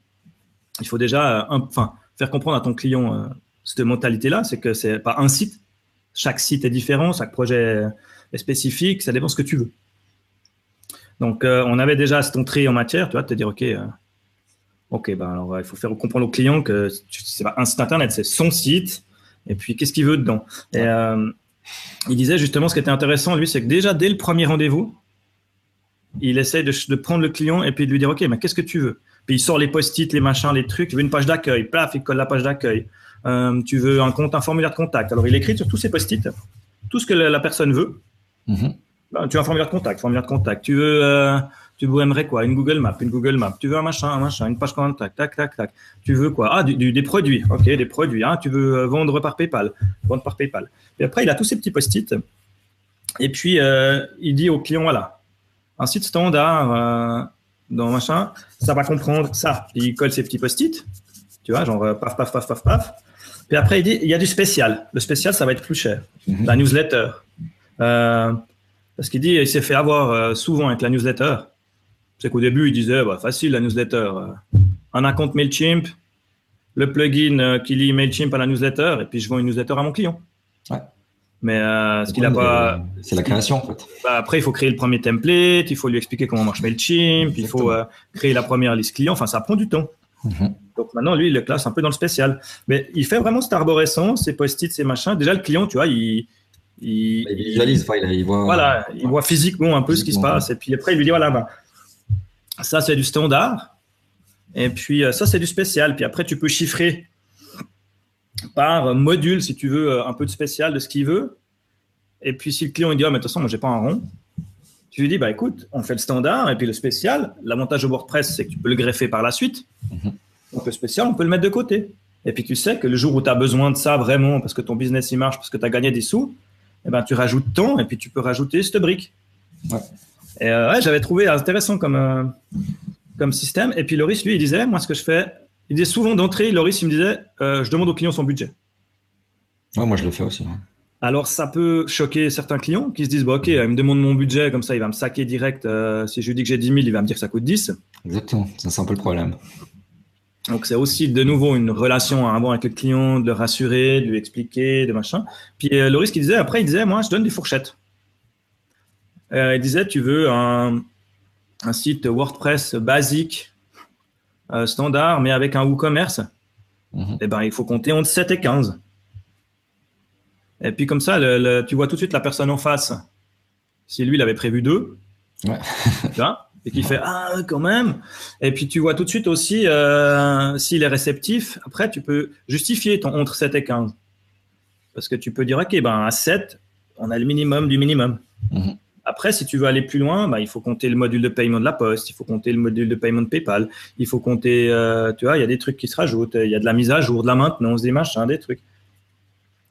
Il faut déjà, euh, enfin, faire comprendre à ton client cette mentalité-là, c'est que c'est pas un site. Chaque site est différent, chaque projet est spécifique, ça dépend de ce que tu veux. Donc on avait déjà cette entrée en matière, tu vois, te dire ok Ok, ben alors il faut faire comprendre au client que c'est pas un site internet, c'est son site. Et puis qu'est-ce qu'il veut dedans? Et euh, il disait justement ce qui était intéressant, lui, c'est que déjà dès le premier rendez-vous, il essaie de, prendre le client et puis de lui dire ok, mais qu'est-ce que tu veux? Puis il sort les post-it, les machins, les trucs. Il veut une page d'accueil. Plaf, il colle la page d'accueil. Euh, tu veux un compte, un formulaire de contact. Alors, il écrit sur tous ces post-it tout ce que la, personne veut. Mhm. Ben, tu veux un formulaire de contact, formulaire de contact. Tu veux, euh, tu aimerais quoi? Une Google Map, une Google Map. Tu veux un machin, un machin, une page contact, tac, tac, tac. Tu veux quoi? Ah, du, des produits. Ok, des produits. Hein. Tu veux euh, vendre par PayPal, vendre par PayPal. Et après, il a tous ces petits post-it. Et puis, euh, il dit au client, voilà, un site standard euh, dans machin, ça va comprendre ça. il colle ses petits post-it. Tu vois, genre paf, paf, paf, paf, paf. Puis après, il dit, il y a du spécial. Le spécial, ça va être plus cher. Mhm. La newsletter. parce qu'il dit, il s'est fait avoir souvent avec la newsletter. C'est qu'au début, il disait, bah, facile la newsletter. Un compte MailChimp, le plugin euh, qui lit MailChimp à la newsletter, et puis je vends une newsletter à mon client. Ouais. Mais euh, ce qu'il a pas. C'est la création, en fait. Bah, après, il faut créer le premier template, il faut lui expliquer comment marche MailChimp, il faut euh, créer la première liste client. Enfin, ça prend du temps. Mhm. Donc maintenant, lui, il le classe un peu dans le spécial. Mais il fait vraiment cette arborescence, ses post-it, ses machins. Déjà, le client, tu vois, il. Il, visualise, il, voit. Voilà, il voit physiquement un peu ce qui se passe. Et puis après, il lui dit voilà, bah, ça, c'est du standard. Et puis, euh, ça, c'est du spécial. Puis après, tu peux chiffrer par module, si tu veux, euh, un peu de spécial de ce qu'il veut. Et puis, si le client il dit, ah, mais de toute façon, moi, j'ai pas un rond, tu lui dis, bah écoute, on fait le standard et puis le spécial. L'avantage de WordPress, c'est que tu peux le greffer par la suite. Mhm. Donc, le spécial, on peut le mettre de côté. Et puis, tu sais que le jour où tu as besoin de ça vraiment, parce que ton business il marche, parce que tu as gagné des sous, eh ben, tu rajoutes ton et puis tu peux rajouter cette brique. Et euh, ouais, j'avais trouvé intéressant comme, comme système. Et puis Loris, lui, il disait, moi, ce que je fais, il disait souvent d'entrée, Loris, il me disait, euh, je demande au client son budget. moi, je le fais aussi. Alors, ça peut choquer certains clients qui se disent, bon, OK, il me demande mon budget, comme ça, il va me saquer direct. Euh, si je lui dis que j'ai 10 000, il va me dire que ça coûte 10. Exactement, c'est un peu le problème. Donc, c'est aussi de nouveau une relation à avoir avec le client, de le rassurer, de lui expliquer, de machin. Puis, euh, Loris, qui disait, après, il disait, moi, je donne des fourchettes. Il disait, tu veux un, un site WordPress basique, euh, standard, mais avec un WooCommerce, mhm. eh ben, il faut compter entre 7 et 15. Et puis comme ça, tu vois tout de suite la personne en face. Si lui, il avait prévu deux, ouais. et qu'il fait Ah, quand même. Et puis tu vois tout de suite aussi euh, s'il est réceptif. Après, tu peux justifier ton entre 7 et 15. Parce que tu peux dire Ok, ben, à 7, on a le minimum du minimum. Mhm. Après, si tu veux aller plus loin, bah, il faut compter le module de paiement de la Poste, il faut compter le module de paiement de PayPal, il faut compter, euh, tu vois, il y a des trucs qui se rajoutent, il y a de la mise à jour, de la maintenance, des machins, des trucs.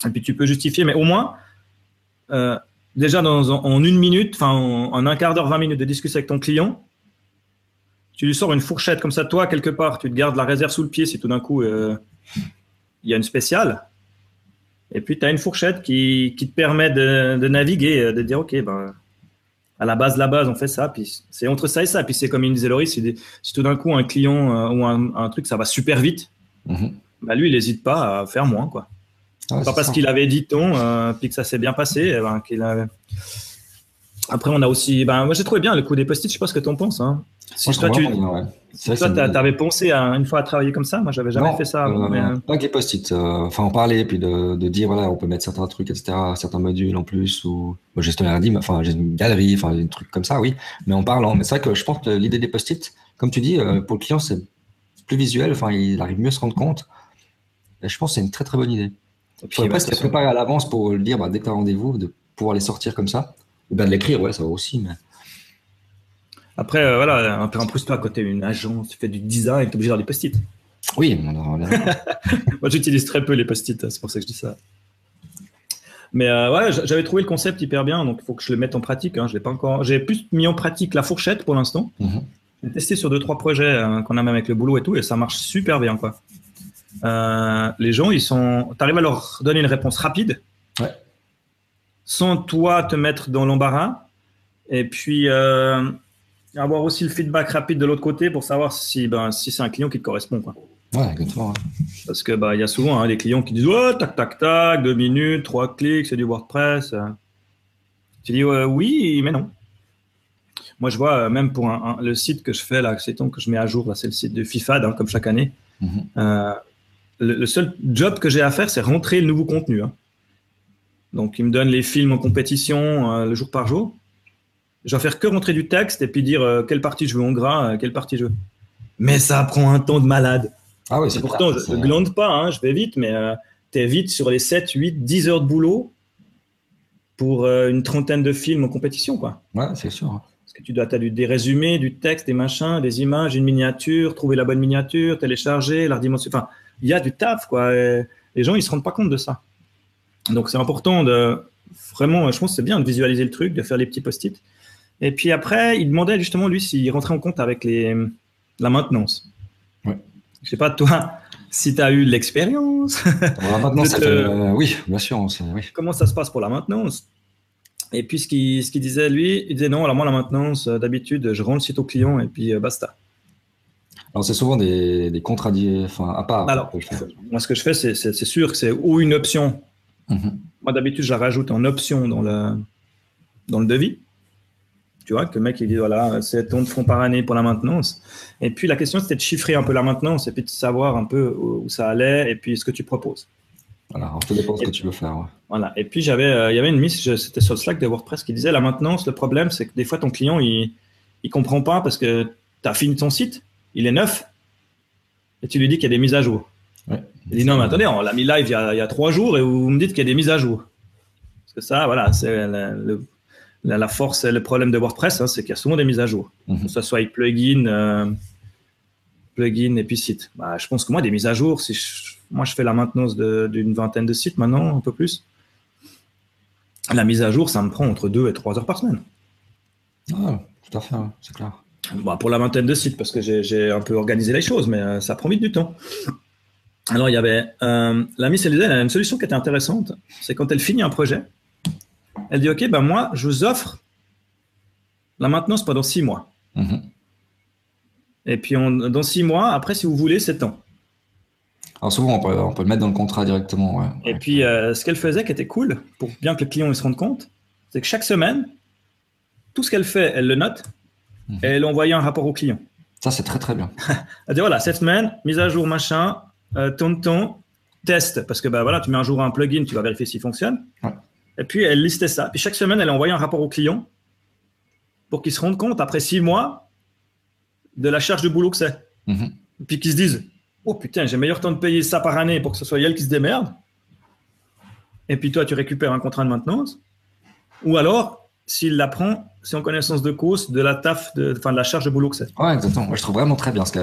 Et puis tu peux justifier, mais au moins, euh, déjà dans, en une minute, enfin en, un quart d'heure, 20 minutes de discussion avec ton client, tu lui sors une fourchette comme ça, toi, quelque part, tu te gardes la réserve sous le pied si tout d'un coup euh, il y a une spéciale. Et puis tu as une fourchette qui, te permet de, de, naviguer, de dire, OK, ben à la base, la base, on fait ça. Puis c'est entre ça et ça. Puis c'est comme il disait Laurie, si, tout d'un coup un client euh, ou un, truc, ça va super vite, mhm. bah lui, il n'hésite pas à faire moins. Quoi. pas parce qu'il avait dit ton, euh, puis que ça s'est bien passé. Eh ben, qu'il Après, on a aussi. Ben, moi, j'ai trouvé bien le coup des post-it. Je sais pas ce que tu en penses. Hein. Si toi, tu avais pensé à, une fois à travailler comme ça, moi, j'avais jamais fait ça. Euh, euh, Pas que les post-it. Euh, enfin, en parler, puis de, de, dire, voilà, on peut mettre certains trucs, etc., certains modules en plus, ou bon, RD, enfin, j'ai une galerie, enfin, des trucs comme ça, oui, mais en parlant. Mais c'est vrai que je pense que l'idée des post-it, comme tu dis, pour le client, c'est plus visuel, enfin, il arrive mieux à se rendre compte. Et je pense que c'est une très, très bonne idée. Il faudrait presque préparer à l'avance pour le dire, bah, dès que tu as rendez-vous, de pouvoir les sortir comme ça. Ou bien de l'écrire, ouais, ça va aussi, mais. Après, euh, voilà, un peu en plus, toi, quand tu es une agence, tu fais du design, tu es obligé d'avoir des post-it. Oui, moi j'utilise très peu les post-it, c'est pour ça que je dis ça. Mais euh, ouais, j'avais trouvé le concept hyper bien, donc il faut que je le mette en pratique. Hein. Je l'ai pas encore. J'ai plus mis en pratique la fourchette pour l'instant. Mhm. J'ai testé sur deux trois projets hein, qu'on a même avec le boulot et tout, et ça marche super bien quoi. Euh, les gens, ils sont. arrives à leur donner une réponse rapide, ouais. Sans toi te mettre dans l'embarras, et puis avoir aussi le feedback rapide de l'autre côté pour savoir si, ben, si c'est un client qui te correspond. Quoi. Ouais, exactement. Parce que bah, il y a souvent hein, des clients qui disent ouais, tac, tac, tac, deux minutes, trois clics, c'est du WordPress. Tu dis oui, mais non. Moi, je vois, euh, même pour le site que je fais, là, c'est que je mets à jour, c'est le site de FIFAD, hein, comme chaque année. Mhm. Euh, le, seul job que j'ai à faire, c'est rentrer le nouveau contenu. Hein. Donc, il me donne les films en compétition euh, le jour par jour je vais faire que rentrer du texte et puis dire euh, quelle partie je veux en gras, euh, quelle partie je veux. Mais ça prend un temps de malade. Ah oui, c'est pourtant, je ne glande pas, hein, je vais vite, mais tu es vite sur les 7, 8, 10 heures de boulot pour une trentaine de films en compétition. Quoi. Ouais, c'est sûr. Parce que tu dois as du, des résumés, du texte, des machins, des images, une miniature, trouver la bonne miniature, télécharger, la dimension. Enfin, il y a du taf. Quoi. les gens, ils se rendent pas compte de ça. Donc, c'est important de vraiment, je pense que c'est bien de visualiser le truc, de faire les petits post-it. Et puis après, il demandait justement, lui, s'il rentrait en compte avec les, la maintenance. Ouais. Je sais pas, toi, si tu as eu l'expérience. La maintenance, euh, oui, bien sûr. Oui. Comment ça se passe pour la maintenance? Et puis, ce qu'il ce disait, lui, il disait non, alors moi, la maintenance, euh, d'habitude, je rends le site au client et puis euh, basta. Alors, c'est souvent des, des contrats enfin, à part. Alors, moi, ce que je fais, c'est sûr que c'est ou une option. Mhm. Moi, d'habitude, je la rajoute en option dans le, dans le devis. Tu vois, que le mec, il dit, voilà, c'est ton fonds par année pour la maintenance. Et puis, la question, c'était de chiffrer un peu la maintenance et puis de savoir un peu où ça allait et puis ce que tu proposes. Voilà, alors tout dépend ce que tu veux faire. Voilà. Et puis, j'avais, euh, il y avait une mise, c'était sur le Slack de WordPress qui disait, la maintenance, le problème, c'est que des fois, ton client, il, il comprend pas parce que tu as fini ton site, il est neuf, et tu lui dis qu'il y a des mises à jour. Il dit, non, mais attendez, on l'a mis live il y, a, il y a trois jours et vous me dites qu'il y a des mises à jour. Parce que ça, voilà, c'est la, force et le problème de WordPress, hein, c'est qu'il y a souvent des mises à jour, mhm. que ce soit avec plugin, euh, plugin et puis site. Bah, je pense que moi, des mises à jour, si moi je fais la maintenance d'une vingtaine de sites maintenant, un peu plus, la mise à jour, ça me prend entre 2 et 3 heures par semaine. Ah, tout à fait, c'est clair. Bah, pour la vingtaine de sites, parce que j'ai un peu organisé les choses, mais euh, ça prend vite du temps. Alors, il y avait euh, la Miss elle a une solution qui était intéressante. C'est quand elle finit un projet, elle dit, OK, ben moi, je vous offre la maintenance pendant six mois. Mhm. Et puis, on, dans six mois, après, si vous voulez, sept ans. Alors souvent, on peut, le mettre dans le contrat directement. Et puis, euh, ce qu'elle faisait qui était cool, pour bien que le client se rende compte, c'est que chaque semaine, tout ce qu'elle fait, elle le note mhm. et elle envoie un rapport au client. Ça, c'est très, très bien. elle dit, voilà, cette semaine, mise à jour, machin, euh, ton, test, parce que bah, voilà, tu mets un jour un plugin, tu vas vérifier s'il fonctionne. Et puis, elle listait ça. Puis chaque semaine, elle envoyait un rapport au client pour qu'ils se rendent compte, après six mois, de la charge de boulot que c'est. Mhm. Puis qu'ils se disent Oh putain, j'ai meilleur temps de payer ça par année pour que ce soit elle qui se démerde. Et puis toi, tu récupères un contrat de maintenance. Ou alors, s'il l'apprend, c'est en connaissance de cause de la taf, de, de la charge de boulot que c'est. Ouais, exactement. Moi, je trouve vraiment très bien. C'est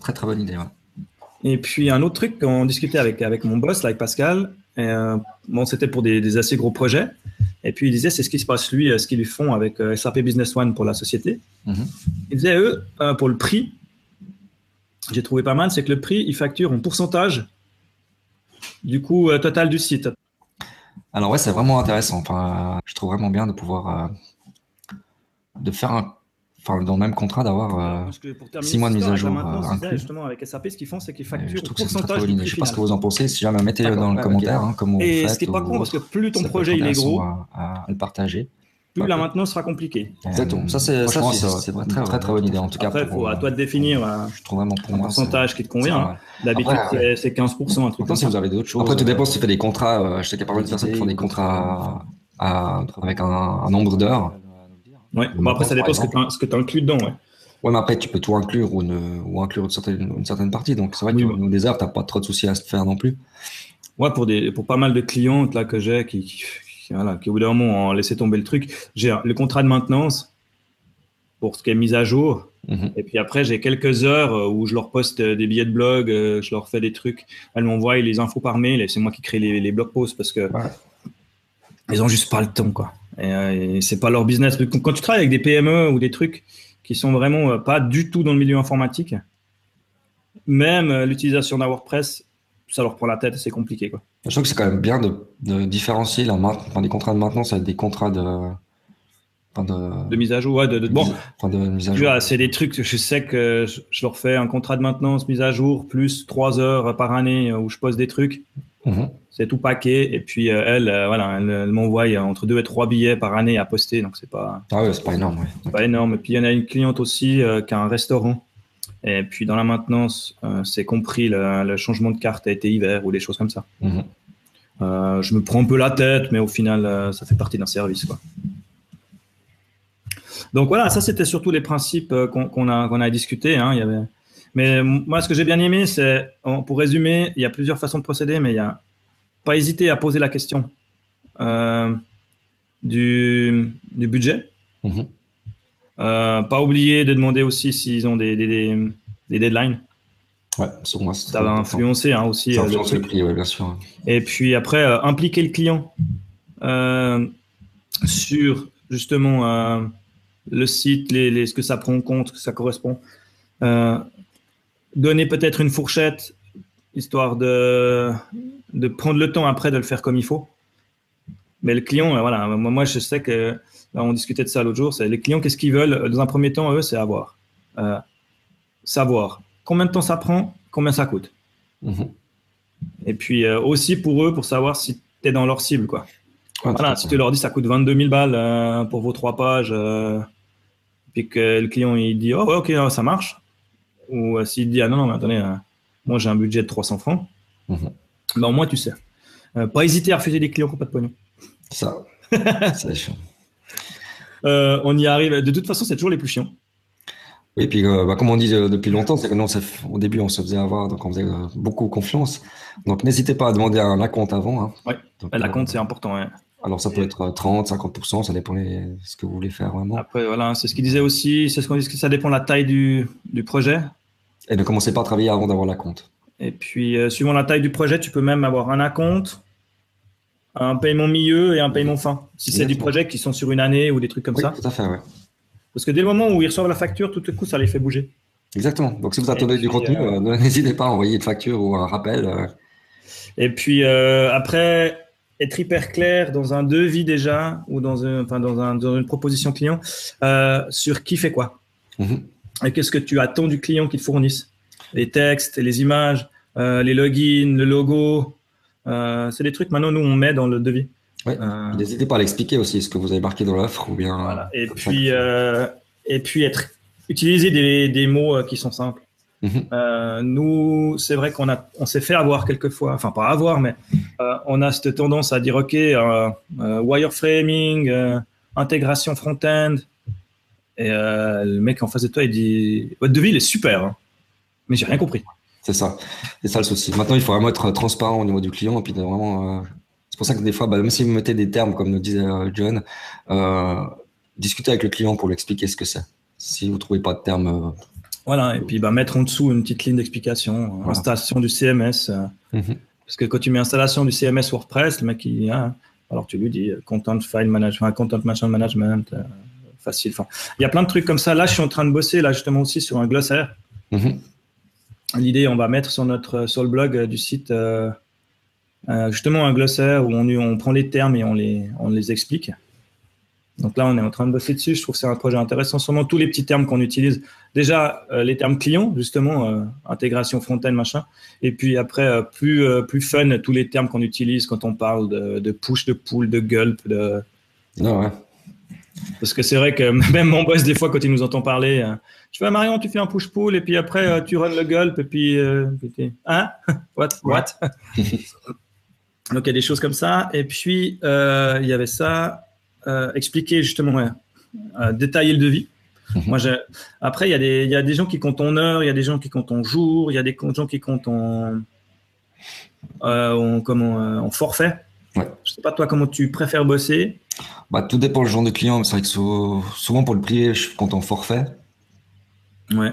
très, très bonne idée. Et puis, un autre truc, qu'on discutait avec, avec mon boss, avec Pascal, euh, bon, c'était pour des, assez gros projets. Et puis il disait, c'est ce qui se passe lui, euh, ce qu'ils lui font avec euh, SAP Business One pour la société. Mhm. Il disait, eux, pour le prix, j'ai trouvé pas mal, c'est que le prix, ils facturent en pourcentage du coût total du site. Alors ouais, c'est vraiment intéressant. Enfin, je trouve vraiment bien de pouvoir de faire un enfin, dans le même contrat d'avoir 6 euh, mois de mise à jour euh, Justement, avec SAP, ce qu'ils font, c'est qu'ils facturent je pourcentage du prix Je sais pas ce que vous en pensez. Si jamais, mettez-le dans le commentaire. Hein, comme Et ce qui n'est pas con, parce que plus ton projet il est gros, à, le partager plus la maintenance sera compliquée. Exactement. Ça, c'est c'est très, très, très bonne idée. En tout cas, Après, faut à toi de définir euh, je trouve vraiment pour un pourcentage qui te convient. D'habitude, c'est 15%, un truc si vous avez d'autres choses. Après, tout dépend si tu fais des contrats. Je sais qu'il y a pas mal de personnes qui font des contrats avec un nombre d'heures. Ouais. Bon, après, ça dépend ce que tu inclus dedans. Ouais. ouais, mais après, tu peux tout inclure ou, ou inclure une certaine, une certaine, partie. Donc, c'est vrai que nous, des heures, tu n'as pas trop de soucis à se faire non plus. Ouais, pour, des, pour pas mal de clients là, que j'ai qui, qui, voilà, qui, au bout d'un moment, ont laissé tomber le truc. J'ai le contrat de maintenance pour ce qui est mis à jour. Mhm. Et puis après, j'ai quelques heures euh, où je leur poste euh, des billets de blog, euh, je leur fais des trucs. Elles m'envoient les infos par mail et c'est moi qui crée les, les blog posts parce que ils ont juste pas le temps, quoi. Et, c'est pas leur business. Quand tu travailles avec des PME ou des trucs qui sont vraiment euh, pas du tout dans le milieu informatique, même euh, l'utilisation d'un WordPress, ça leur prend la tête, c'est compliqué, quoi. Je trouve que c'est quand même bien de, différencier la enfin, des contrats de maintenance avec des contrats de, de... mise à jour, ouais, de, bon, c'est des trucs, je sais que je, leur fais un contrat de maintenance mise à jour plus trois heures par année où je pose des trucs. Mhm. C'est tout paquet. Et puis, euh, elle, euh, voilà, elle, m'envoie entre deux et trois billets par année à poster. Donc, c'est pas. Ah ouais, c'est pas énorme. pas énorme. Et puis, il y en a une cliente aussi euh, qui a un restaurant. Et puis, dans la maintenance, c'est compris, le, changement de carte a été hiver ou des choses comme ça. Mhm. je me prends un peu la tête, mais au final, ça fait partie d'un service. Quoi. Donc, voilà, ça, c'était surtout les principes qu'on a, qu'on a discuté. Hein. Il y avait mais moi, ce que j'ai bien aimé, c'est, pour résumer, il y a plusieurs façons de procéder, mais il y a pas hésiter à poser la question du, du, budget. Mhm. pas oublier de demander aussi s'ils ont des, des, des, deadlines. Ouais, moi, ça va influencer hein, aussi. Ça influence le, prix, bien sûr. Et puis après, impliquer le client sur justement le site, les, ce que ça prend en compte, que ça correspond. Euh, donner peut-être une fourchette, histoire de, de prendre le temps après de le faire comme il faut. Mais le client, euh, voilà, moi je sais que on discutait de ça l'autre jour, c'est les clients, qu'est-ce qu'ils veulent Dans un premier temps, eux, c'est avoir. Euh, savoir combien de temps ça prend, combien ça coûte. Mhm. Et puis aussi pour eux, pour savoir si tu es dans leur cible. Quoi. voilà, si tu leur dis ça coûte 22 000 balles pour vos trois pages, puis que le client il dit oh ok ça marche ou euh, s'il dit ah non non mais attendez euh, moi j'ai un budget de 300 francs ben, au moins tu sais euh, pas hésiter à refuser des clients qui n'ont pas de pognon ça c'est chiant on y arrive de toute façon c'est toujours les plus chiants oui, et puis bah, comme on dit depuis longtemps, c'est que nous, au début, on se faisait avoir, donc on faisait beaucoup confiance. Donc n'hésitez pas à demander un compte avant. Hein. Oui, la compte, c'est important. Ouais. Alors ça peut être 30, 50%, ça dépend de ce que vous voulez faire vraiment. Après, voilà, c'est ce qu'il disait aussi, c'est ce qu'on dit, que ça dépend de la taille du, du projet. Et ne commencez pas à travailler avant d'avoir la compte. Et puis, euh, suivant la taille du projet, tu peux même avoir un acompte, un paiement milieu et un paiement fin. Si c'est du projet qui sont sur une année ou des trucs comme oui, ça. Tout à fait, oui. Parce que dès le moment où ils reçoivent la facture, tout à coup, ça les fait bouger. Exactement. Donc, si vous attendez du contenu, euh, euh, n'hésitez pas à envoyer une facture ou un rappel. Et puis, après, être hyper clair dans un devis déjà ou dans, un, enfin dans, un, dans une proposition client sur qui fait quoi. Mhm. Et qu'est-ce que tu attends du client qu'il fournisse? Les textes, les images, euh, les logins, le logo. Euh, c'est des trucs maintenant nous on met dans le devis. N'hésitez pas à l'expliquer aussi ce que vous avez marqué dans l'offre ou bien. Voilà. Et puis et puis être utiliser des, des mots qui sont simples. Mhm. Euh, nous, c'est vrai qu'on a, on s'est fait avoir quelquefois, enfin pas avoir, mais euh, on a cette tendance à dire ok, euh, wireframing, intégration front-end, et le mec en face de toi il dit votre devis il est super, hein. mais j'ai rien compris. C'est ça, c'est ça le souci. Maintenant, il faut vraiment être transparent au niveau du client et puis vraiment. c'est pour ça que des fois, bah, même si vous mettez des termes comme nous disait John, discutez avec le client pour lui expliquer ce que c'est. Si vous trouvez pas de termes voilà, et puis bah, mettre en dessous une petite ligne d'explication, installation du CMS. Euh, mhm. Parce que quand tu mets installation du CMS WordPress, le mec, il, hein, alors tu lui dis euh, content file management, content management, euh, facile. Enfin, il y a plein de trucs comme ça. Là, je suis en train de bosser là justement aussi sur un glossaire. Mhm. L'idée, on va mettre sur notre sur le blog du site justement un glossaire où on, on prend les termes et on les on les explique. Donc là, on est en train de bosser dessus. Je trouve que c'est un projet intéressant. Sûrement tous les petits termes qu'on utilise. Déjà, euh, les termes clients, justement, euh, intégration front-end, machin. Et puis après, euh, plus, plus fun, tous les termes qu'on utilise quand on parle de, push, de pull, de gulp. De... Ah ouais. Parce que c'est vrai que même mon boss, des fois, quand il nous entend parler, je fais Marion, tu fais un push-pull et puis après, tu run le gulp et puis. hein? What? What? Donc il y a des choses comme ça. Et puis, il y avait ça. Euh, expliquer justement, euh, détailler le devis. Mhm. Moi, après, il y, a des, y a des gens qui comptent en heures, il y a des gens qui comptent en jours, il y a des gens qui comptent en, euh, comment, en forfait. Ouais. Je sais pas toi comment tu préfères bosser? Bah, tout dépend du genre de client. C'est vrai que souvent pour le privé, je compte en forfait. Ouais.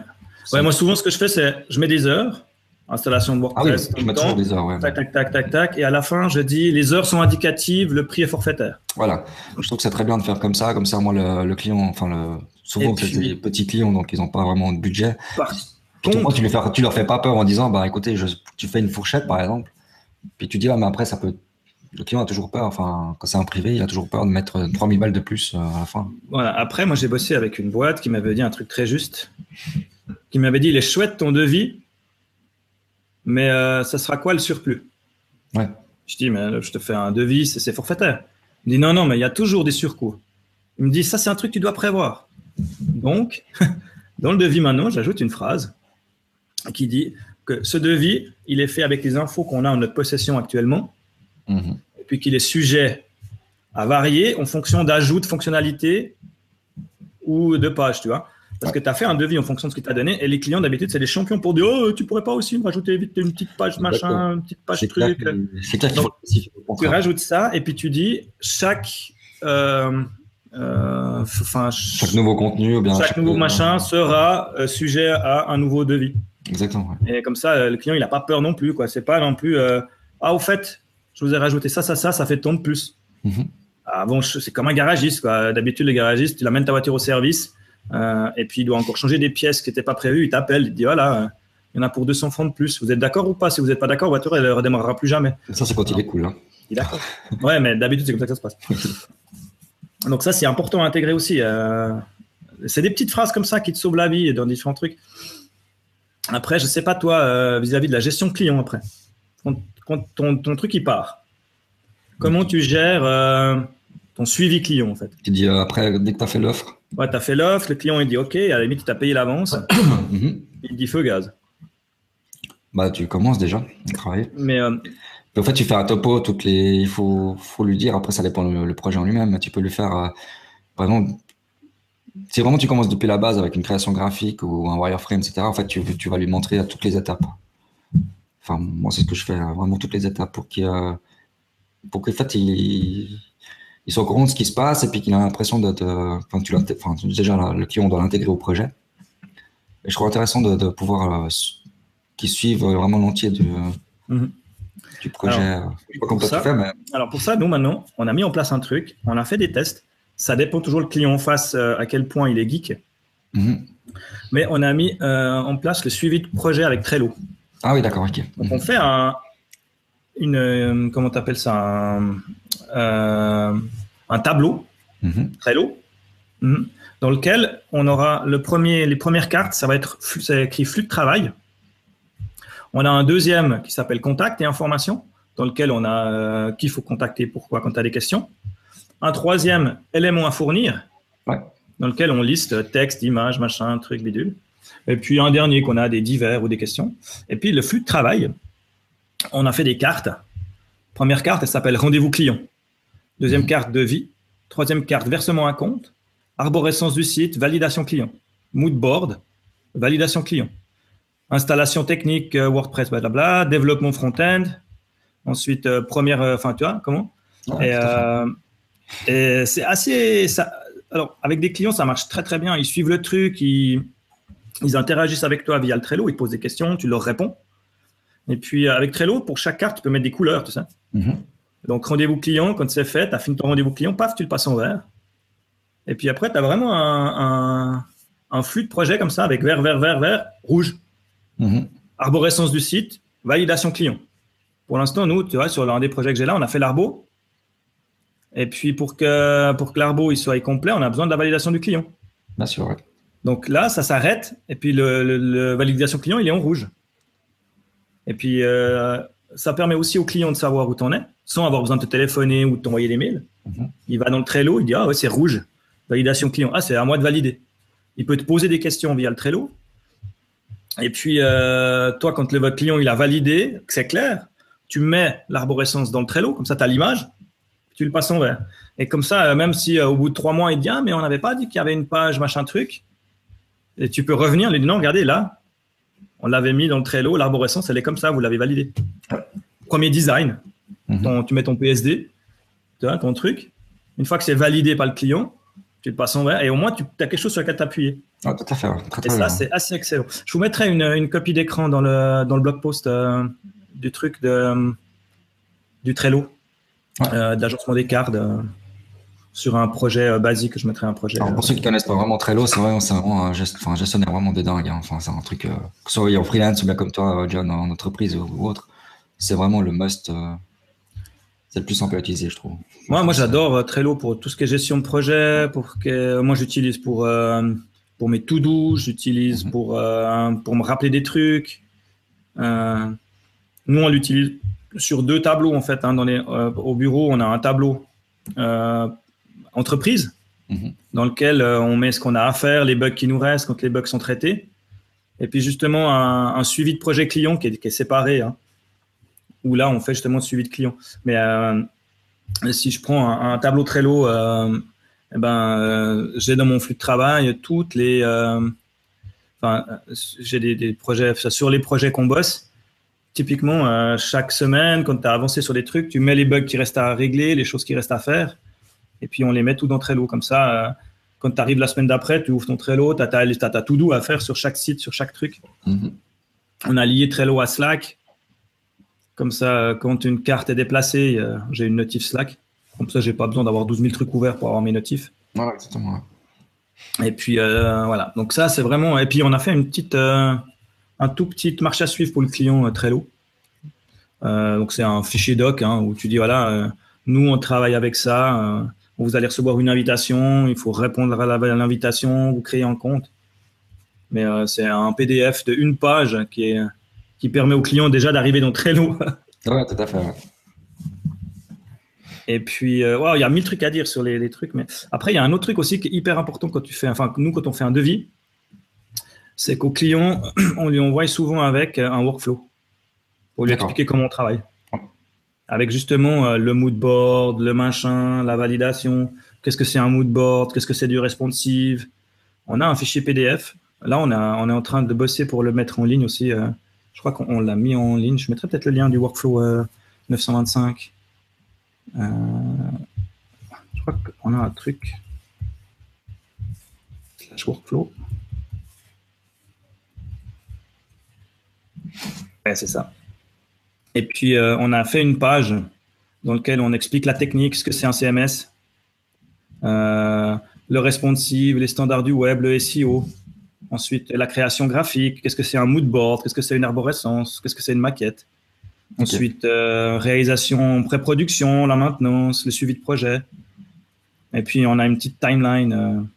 Ouais, moi souvent ce que je fais, c'est je mets des heures installation de WordPress. Ah oui, je mets toujours des heures. Ouais. Tac, tac, tac, tac, tac. Et à la fin, je dis les heures sont indicatives, le prix est forfaitaire. Voilà. Je trouve que c'est très bien de faire comme ça. Comme ça, moi, le, client, enfin, le, souvent, c'est des petits clients, donc ils n'ont pas vraiment de budget. Par contre, tu, ne tu leur fais pas peur en disant, bah écoutez, je, tu fais une fourchette, par exemple. Puis tu dis, ah, mais après, ça peut. Le client a toujours peur, enfin, quand c'est un privé, il a toujours peur de mettre 3000 balles de plus euh, à la fin. Voilà. Après, moi, j'ai bossé avec une boîte qui m'avait dit un truc très juste, qui m'avait dit, il est chouette ton devis, mais euh, ça sera quoi le surplus? Ouais. Je dis, mais je te fais un devis, c'est forfaitaire. Il me dit, non, non, mais il y a toujours des surcoûts. Il me dit, ça, c'est un truc que tu dois prévoir. Donc, dans le devis maintenant, j'ajoute une phrase qui dit que ce devis, il est fait avec les infos qu'on a en notre possession actuellement, mhm. et puis qu'il est sujet à varier en fonction d'ajouts de fonctionnalités ou de pages, tu vois. Parce que tu as fait un devis en fonction de ce qu'il t'a donné. Et les clients, d'habitude, c'est des champions pour dire Oh, tu pourrais pas aussi me rajouter vite une petite page machin, une petite page truc. C'est clair Tu rajoutes ça et puis tu dis chaque. Euh, euh, chaque nouveau contenu ou bien chaque, nouveau machin sera euh, sujet à un nouveau devis. Exactement. Et comme ça, le client, il n'a pas peur non plus. quoi. C'est pas non plus Ah, au fait, je vous ai rajouté ça, ça, ça, ça fait tant de plus. Mm c'est comme un garagiste. D'habitude, le garagiste, tu amènes ta voiture au service euh, et puis il doit encore changer des pièces qui n'étaient pas prévues. Il t'appelle, il te dit voilà, il y en a pour 200 francs de plus. Vous êtes d'accord ou pas? Si vous n'êtes pas d'accord, la voiture elle ne redémarrera plus jamais. Ça, c'est quand il est cool. Hein. Il est d'accord. ouais, mais d'habitude, c'est comme ça que ça se passe. Donc, ça, c'est important à intégrer aussi. Euh, c'est des petites phrases comme ça qui te sauvent la vie dans différents trucs. Après, je sais pas toi, euh, vis-à-vis de la gestion client, après, quand, ton, ton, truc il part, comment tu gères ton suivi client en fait? Tu dis euh, après, dès que tu as fait l'offre? Ouais, tu as fait l'offre, le client il dit OK, à la limite, tu as payé l'avance. Mhm. Il dit feu gaz. Bah, tu commences déjà à travailler. Mais. Euh, en fait, tu fais un topo, toutes les... il faut, faut lui dire, après ça dépend le, projet en lui-même, tu peux lui faire, euh, exemple, si vraiment tu commences depuis la base avec une création graphique ou un wireframe, etc., en fait, tu, tu vas lui montrer à toutes les étapes. Enfin, moi, c'est ce que je fais, vraiment toutes les étapes pour qu'il pour qu'en fait, il, il soit au courant de ce qui se passe et puis qu'il a l'impression d'être. Enfin, tu enfin, déjà, le client doit l'intégrer au projet. Et je trouve intéressant de, pouvoir euh, qu'il suive vraiment l'entier du, mhm. du projet. Alors, pour ça, alors, pour ça, nous, maintenant, on a mis en place un truc, on a fait des tests. Ça dépend toujours le client en face euh, à quel point il est geek. Mhm. Mais on a mis euh, en place le suivi de projet avec Trello. Ah oui, d'accord, ok. Donc, on fait un, une. Comment t'appelles ça un, un tableau. Trello mhm. dans lequel on aura le premier, les premières cartes, ça va être ça écrit flux de travail. On a un deuxième qui s'appelle contact et information, dans lequel on a euh, qui faut contacter, pourquoi, quand tu as des questions. Un troisième élément à fournir, dans lequel on liste texte, image, machin, truc, bidule. Et puis un dernier qu'on a des divers ou des questions. Et puis le flux de travail, on a fait des cartes. Première carte, elle s'appelle rendez-vous client. Deuxième carte de vie. Troisième carte versement à compte. Arborescence du site, validation client. Mood board, validation client. Installation technique euh, WordPress, blablabla. Développement front-end. Ensuite, euh, première, euh, enfin, tu vois, comment Et, c'est assez. Ça, alors, avec des clients, ça marche très très bien. Ils suivent le truc, ils, ils interagissent avec toi via le Trello, ils posent des questions, tu leur réponds. Et puis, avec Trello, pour chaque carte, tu peux mettre des couleurs, tout ça. Mm-hmm. Donc, rendez-vous client, quand c'est fait, tu as fini ton rendez-vous client, paf, tu le passes en vert. Et puis après, tu as vraiment un, flux de projet comme ça, avec vert, vert, vert, vert, rouge. Mhm. Arborescence du site, validation client. Pour l'instant, nous, tu vois, sur l'un des projets que j'ai là, on a fait l'arbo. Et puis, pour que, pour que l'arbo il soit complet, on a besoin de la validation du client. Bien sûr, Donc là, ça s'arrête. Et puis, le, validation client, il est en rouge. Et puis, euh, ça permet aussi au client de savoir où tu en es sans avoir besoin de te téléphoner ou de t'envoyer des mails. Mhm. Il va dans le Trello, il dit Ah ouais, c'est rouge, validation client. Ah, c'est à moi de valider. Il peut te poser des questions via le Trello. Et puis, euh, toi, quand le, votre client il a validé, que c'est clair, tu mets l'arborescence dans le Trello, comme ça, tu as l'image, tu le passes en vert. Et comme ça, euh, même si euh, au bout de trois mois, il dit Ah, mais on n'avait pas dit qu'il y avait une page, machin truc, et tu peux revenir, lui dire Non, regardez, là, on l'avait mis dans le Trello, l'arborescence, elle est comme ça, vous l'avez validé. Premier design, Mhm. tu mets ton PSD, ton truc. Une fois que c'est validé par le client, tu le passes en vert et au moins tu as quelque chose sur lequel t'appuyer. Ah, tout à fait. et ça, c'est assez excellent. Je vous mettrai une, une copie d'écran dans le, dans le blog post euh, du truc de, du Trello, euh, d'agencement des cartes. Euh, sur un projet basique, je mettrai un projet. pour ceux qui connaissent pas vraiment Trello, c'est vraiment, vraiment un, gest, enfin, gestionnaire vraiment des dingues. Hein. Enfin, c'est un truc, que ce soit en freelance ou bien comme toi, John, en entreprise ou, autre, c'est vraiment le must c'est le plus simple à utiliser, je trouve. Moi, moi j'adore euh, Trello pour tout ce qui est gestion de projet. Pour que, moi, j'utilise pour, euh, pour mes to-do, j'utilise mhm. pour, euh, pour me rappeler des trucs. nous, on l'utilise sur deux tableaux, en fait. Hein, dans les, au bureau, on a un tableau entreprise mhm. dans lequel on met ce qu'on a à faire, les bugs qui nous restent quand les bugs sont traités. Et puis, justement, un, suivi de projet client qui est, qui est séparé. Hein où là, on fait justement le suivi de clients. Mais euh, si je prends un, tableau Trello, euh, eh ben, j'ai dans mon flux de travail toutes les, enfin, j'ai des, des, projets sur les projets qu'on bosse. Typiquement, chaque semaine, quand tu as avancé sur des trucs, tu mets les bugs qui restent à régler, les choses qui restent à faire, et puis on les met tout dans Trello. Comme ça, quand tu arrives la semaine d'après, tu ouvres ton Trello, tu as, ta tout doux à faire sur chaque site, sur chaque truc. Mhm. On a lié Trello à Slack. Comme ça, quand une carte est déplacée, j'ai une notif Slack. Comme ça, j'ai pas besoin d'avoir 12 000 trucs ouverts pour avoir mes notifs. Voilà, exactement. Et puis, euh, voilà. Donc, ça, c'est vraiment. Et puis, on a fait une petite, euh, un tout petit marche à suivre pour le client euh, Trello. donc, c'est un fichier doc hein, où tu dis voilà, nous, on travaille avec ça vous allez recevoir une invitation, il faut répondre à l'invitation, vous créez un compte. Mais euh, c'est un PDF de une page qui, est, qui permet au client déjà d'arriver dans Trello. ouais, tout à fait. Et puis, euh, il y a mille trucs à dire sur les, trucs. Mais après, il y a un autre truc aussi qui est hyper important quand tu fais, enfin, nous, quand on fait un devis, c'est qu'au client, on lui envoie souvent avec un workflow pour lui expliquer comment on travaille avec justement euh, le mood board, le machin, la validation. Qu'est-ce que c'est un mood board? Qu'est-ce que c'est du responsive? On a un fichier PDF. Là, on, est en train de bosser pour le mettre en ligne aussi. Euh. je crois qu'on l'a mis en ligne. Je mettrai peut-être le lien du workflow 925. Euh, je crois qu'on a un truc. Slash workflow. Ouais, c'est ça. Et puis, euh, on a fait une page dans laquelle on explique la technique, ce que c'est un CMS, euh, le responsive, les standards du web, le SEO. Ensuite, la création graphique, qu'est-ce que c'est un mood board, qu'est-ce que c'est une arborescence, qu'est-ce que c'est une maquette. Ensuite, euh, réalisation, pré-production, la maintenance, le suivi de projet. Et puis, on a une petite timeline.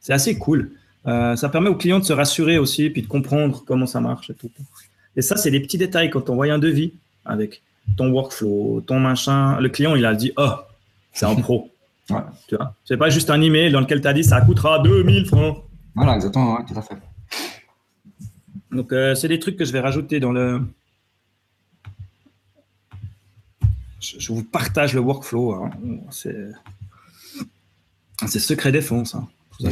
c'est assez cool. ça permet aux clients de se rassurer aussi, puis de comprendre comment ça marche et tout. Et ça, c'est des petits détails quand on voit un devis avec ton workflow, ton machin. Le client, il a dit, oh, c'est en pro. ouais. Tu vois, c'est pas juste un email dans lequel tu as dit, ça coûtera 2000 francs. Voilà, exactement, tout à fait. Donc, euh, c'est des trucs que je vais rajouter dans le. Je, vous partage le workflow. Hein. C'est... c'est secret défense. Hein.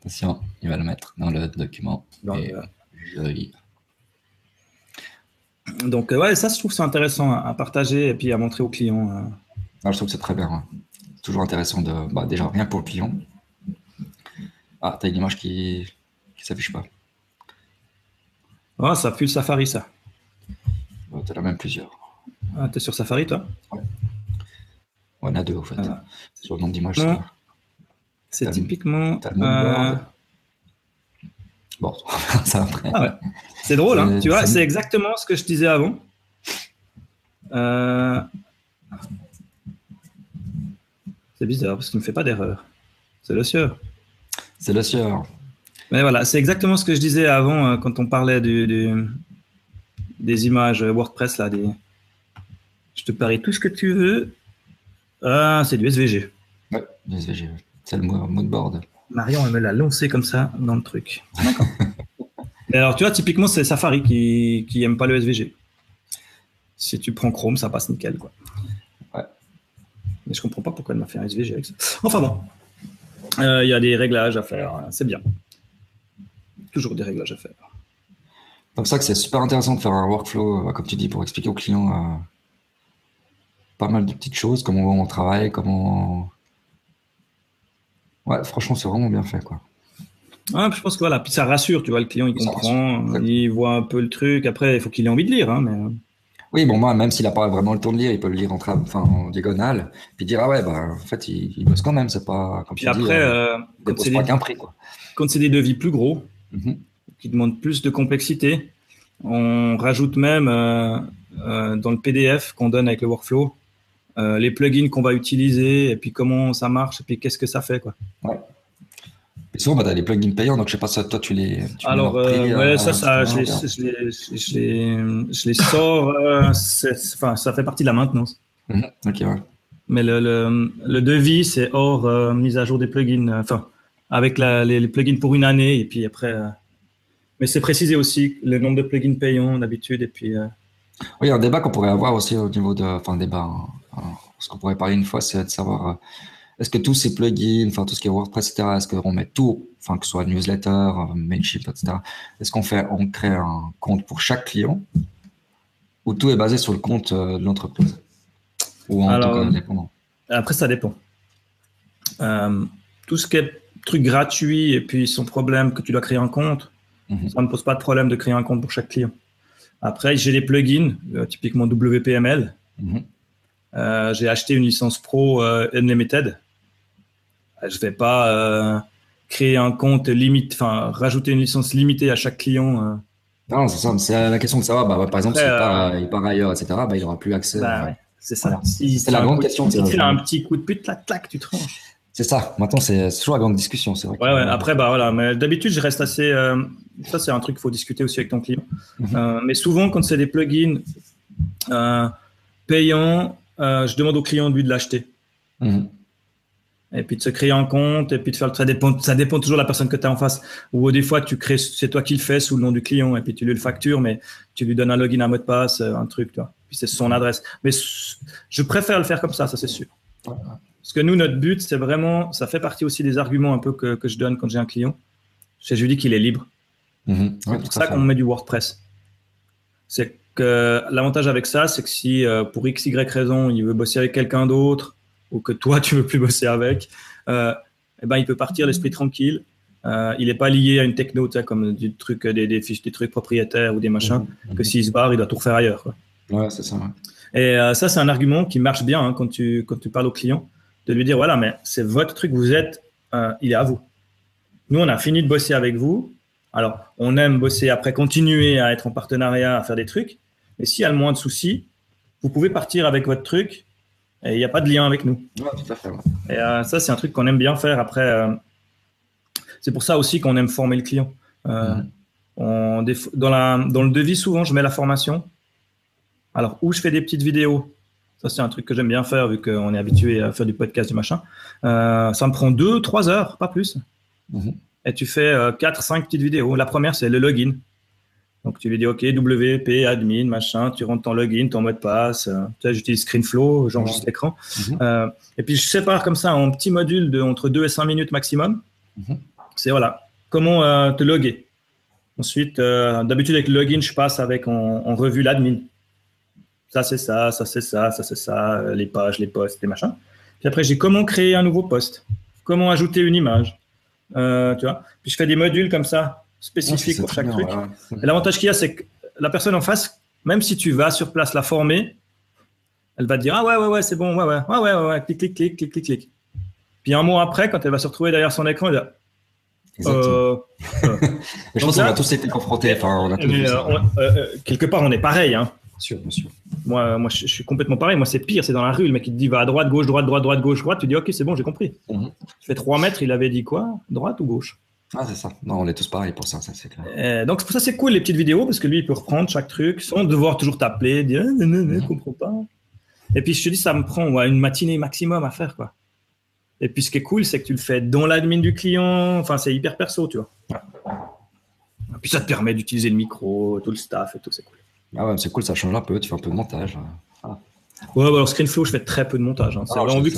Attention, il va le mettre dans le document. Donc, euh, ouais, ça, je trouve c'est intéressant à partager et puis à montrer aux clients. Euh. Ah, je trouve que c'est très bien. Toujours intéressant de. Bah, déjà, rien pour le client. Ah, t'as une image qui ne s'affiche pas. Ah, ça pue le Safari, ça. Oh, t'en as même plusieurs. Ah, t'es sur Safari, toi? Ouais. On a deux, en fait. Ah. Sur le nombre d'images. C'est typiquement. Bon, ça après. Ah c'est drôle, hein, tu vois, c'est exactement ce que je disais avant. Euh, c'est bizarre parce qu'il ne me fait pas d'erreur. C'est le sieur. C'est le sieur. Mais voilà, c'est exactement ce que je disais avant euh, quand on parlait du, des images WordPress. Là, des... Je te parie tout ce que tu veux. Ah, c'est du SVG. Ouais, du SVG. C'est le mood board. Marion, elle me l'a lancé comme ça dans le truc. D'accord. alors, tu vois, typiquement, c'est Safari qui, qui aime pas le SVG. Si tu prends Chrome, ça passe nickel, quoi. Ouais. Mais je comprends pas pourquoi elle m'a fait un SVG avec ça. Enfin bon, il euh, y a des réglages à faire, hein, c'est bien. Toujours des réglages à faire. C'est pour ça que c'est super intéressant de faire un workflow, euh, comme tu dis, pour expliquer aux clients euh, pas mal de petites choses, comment on travaille, comment Ouais, franchement, c'est vraiment bien fait, quoi. je pense que voilà, puis ça rassure, tu vois, le client il comprend, il voit un peu le truc. Après, il faut qu'il ait envie de lire, hein, mais. Euh. Oui, bon, moi, même s'il n'a pas vraiment le temps de lire, il peut le lire en, enfin, en diagonale, puis dire ah ouais, bah en fait, il, bosse quand même, c'est pas comme puis après, euh, quand c'est prix, quoi. Quand c'est des devis plus gros, mm-hmm. qui demandent plus de complexité, on rajoute même euh, dans le PDF qu'on donne avec le workflow euh, les plugins qu'on va utiliser, et puis comment ça marche, et puis qu'est-ce que ça fait. Quoi. Ouais. Et souvent, bah, tu as les plugins payants, donc je sais pas si toi tu les. Alors, euh, ouais, ça, ça je, les, je, les, je, les, sors, euh, enfin, ça fait partie de la maintenance. Mhm. ok, ouais. Mais le, le, le devis, c'est hors mise à jour des plugins, enfin, avec la, les, plugins pour une année, et puis après. mais c'est précisé aussi le nombre de plugins payants d'habitude, et puis. Oui, un débat qu'on pourrait avoir aussi au niveau de. Enfin, débat ce qu'on pourrait parler une fois, c'est de savoir euh, est-ce que tous ces plugins, enfin tout ce qui est WordPress, etc., est-ce qu'on met tout, enfin que ce soit newsletter, euh, Mailchimp, etc., est-ce qu'on fait, on crée un compte pour chaque client ou tout est basé sur le compte de l'entreprise? Ou en tout cas indépendant Après, ça dépend. tout ce qui est truc gratuit et puis son problème que tu dois créer un compte, mhm. ça ne pose pas de problème de créer un compte pour chaque client. Après, j'ai des plugins, euh, typiquement WPML. Mhm. Euh, j'ai acheté une licence pro euh, Unlimited. Je ne vais pas créer un compte limite, enfin rajouter une licence limitée à chaque client. Non, c'est ça. C'est la question de savoir. Bah, par exemple, s'il part, ailleurs, etc., bah, il n'aura plus accès. Bah, c'est ça. c'est la grande question. Si tu fais un petit coup de pute, clac, clac, tu tranches. C'est ça. Maintenant, c'est toujours la grande discussion. C'est vrai. Ouais, ouais. Après, bah voilà. Mais d'habitude, je reste assez. Euh, ça, c'est un truc qu'il faut discuter aussi avec ton client. Mhm. Euh, mais souvent, quand c'est des plugins euh, payants, je demande au client de lui de l'acheter. Mhm. Et puis de se créer un compte, et puis de faire le. Ça dépend, ça dépend toujours de la personne que tu as en face. Ou des fois, tu crées, c'est toi qui le fais sous le nom du client, et puis tu lui le factures, mais tu lui donnes un login, un mot de passe, un truc, toi. Puis c'est son adresse. Mais je préfère le faire comme ça, ça c'est sûr. Parce que nous, notre but, c'est vraiment, ça fait partie aussi des arguments un peu que, que je donne quand j'ai un client. C'est je lui dis qu'il est libre. Mhm. c'est pour ça qu'on met du WordPress. C'est que l'avantage avec ça, c'est que si euh, pour x, y raison, il veut bosser avec quelqu'un d'autre ou que toi, tu veux plus bosser avec, euh, eh ben, il peut partir l'esprit tranquille. Euh, il n'est pas lié à une techno, comme du truc, des, des, fiches, des trucs propriétaires ou des machins, mhm. que s'il se barre, il doit tout refaire ailleurs. Quoi. Ouais, c'est ça. Et ça, c'est un argument qui marche bien hein, quand, tu, quand tu parles au client de lui dire voilà, mais c'est votre truc, vous êtes, euh, il est à vous. Nous, on a fini de bosser avec vous. Alors, on aime bosser après, continuer à être en partenariat, à faire des trucs. Mais s'il y a le moins de soucis, vous pouvez partir avec votre truc et il n'y a pas de lien avec nous. tout à fait, Et euh, ça, c'est un truc qu'on aime bien faire. Après, euh, c'est pour ça aussi qu'on aime former le client. On, dans, la, dans le devis, souvent, je mets la formation. Alors, où je fais des petites vidéos ça, c'est un truc que j'aime bien faire vu qu'on est habitué à faire du podcast, du machin. Euh, ça me prend deux, trois heures, pas plus. Mhm. Et tu fais euh, quatre, cinq petites vidéos. La première, c'est le login. Donc, tu lui dis, OK, WP, admin, machin, tu rentres ton login, ton mot de passe. Euh, tu sais, j'utilise ScreenFlow, j'enregistre l'écran. Mhm. et puis, je sépare comme ça en petits modules de entre 2 et 5 minutes maximum. Mhm. C'est voilà, comment te loguer? Ensuite, d'habitude, avec le login, je passe avec en revue l'admin ça c'est ça, ça c'est ça, ça c'est ça, euh, les pages, les posts, les machins. Puis après, j'ai comment créer un nouveau post, comment ajouter une image, euh, tu vois. Puis je fais des modules comme ça, spécifiques pour chaque truc. L'avantage qu'il y a, c'est que la personne en face, même si tu vas sur place la former, elle va te dire ah ouais ouais ouais c'est bon ouais ouais ouais ouais ouais clic clic clic clic clic clic. Puis un mois après, quand elle va se retrouver derrière son écran, elle va euh, je pense qu'on a tous été confrontés. Enfin, quelque part, on est pareil. Hein sûr, bien sûr. Moi, moi je, suis complètement pareil. Moi, c'est pire, c'est dans la rue. Le mec, il te dit va à droite, gauche, droite, droite, droite, gauche, droite. Tu dis ok, c'est bon, j'ai compris. Mhm. Tu fais 3 mètres, il avait dit quoi? Droite ou gauche? Ah, c'est ça. Non, on est tous pareils pour ça, ça c'est clair. Euh, donc, pour ça, c'est cool les petites vidéos parce que lui, il peut reprendre chaque truc sans devoir toujours t'appeler, dire non, non, non, je comprends pas. Et puis, je te dis, ça me prend une matinée maximum à faire, quoi. Et puis, ce qui est cool, c'est que tu le fais dans l'admin du client. Enfin, c'est hyper perso, tu vois. Et puis, ça te permet d'utiliser le micro, tout le staff et tout, c'est cool. Ah ouais, c'est cool, ça change un peu, tu fais un peu de montage. Ouais, alors ScreenFlow, je fais très peu de montage. Hein. Ah, vu, que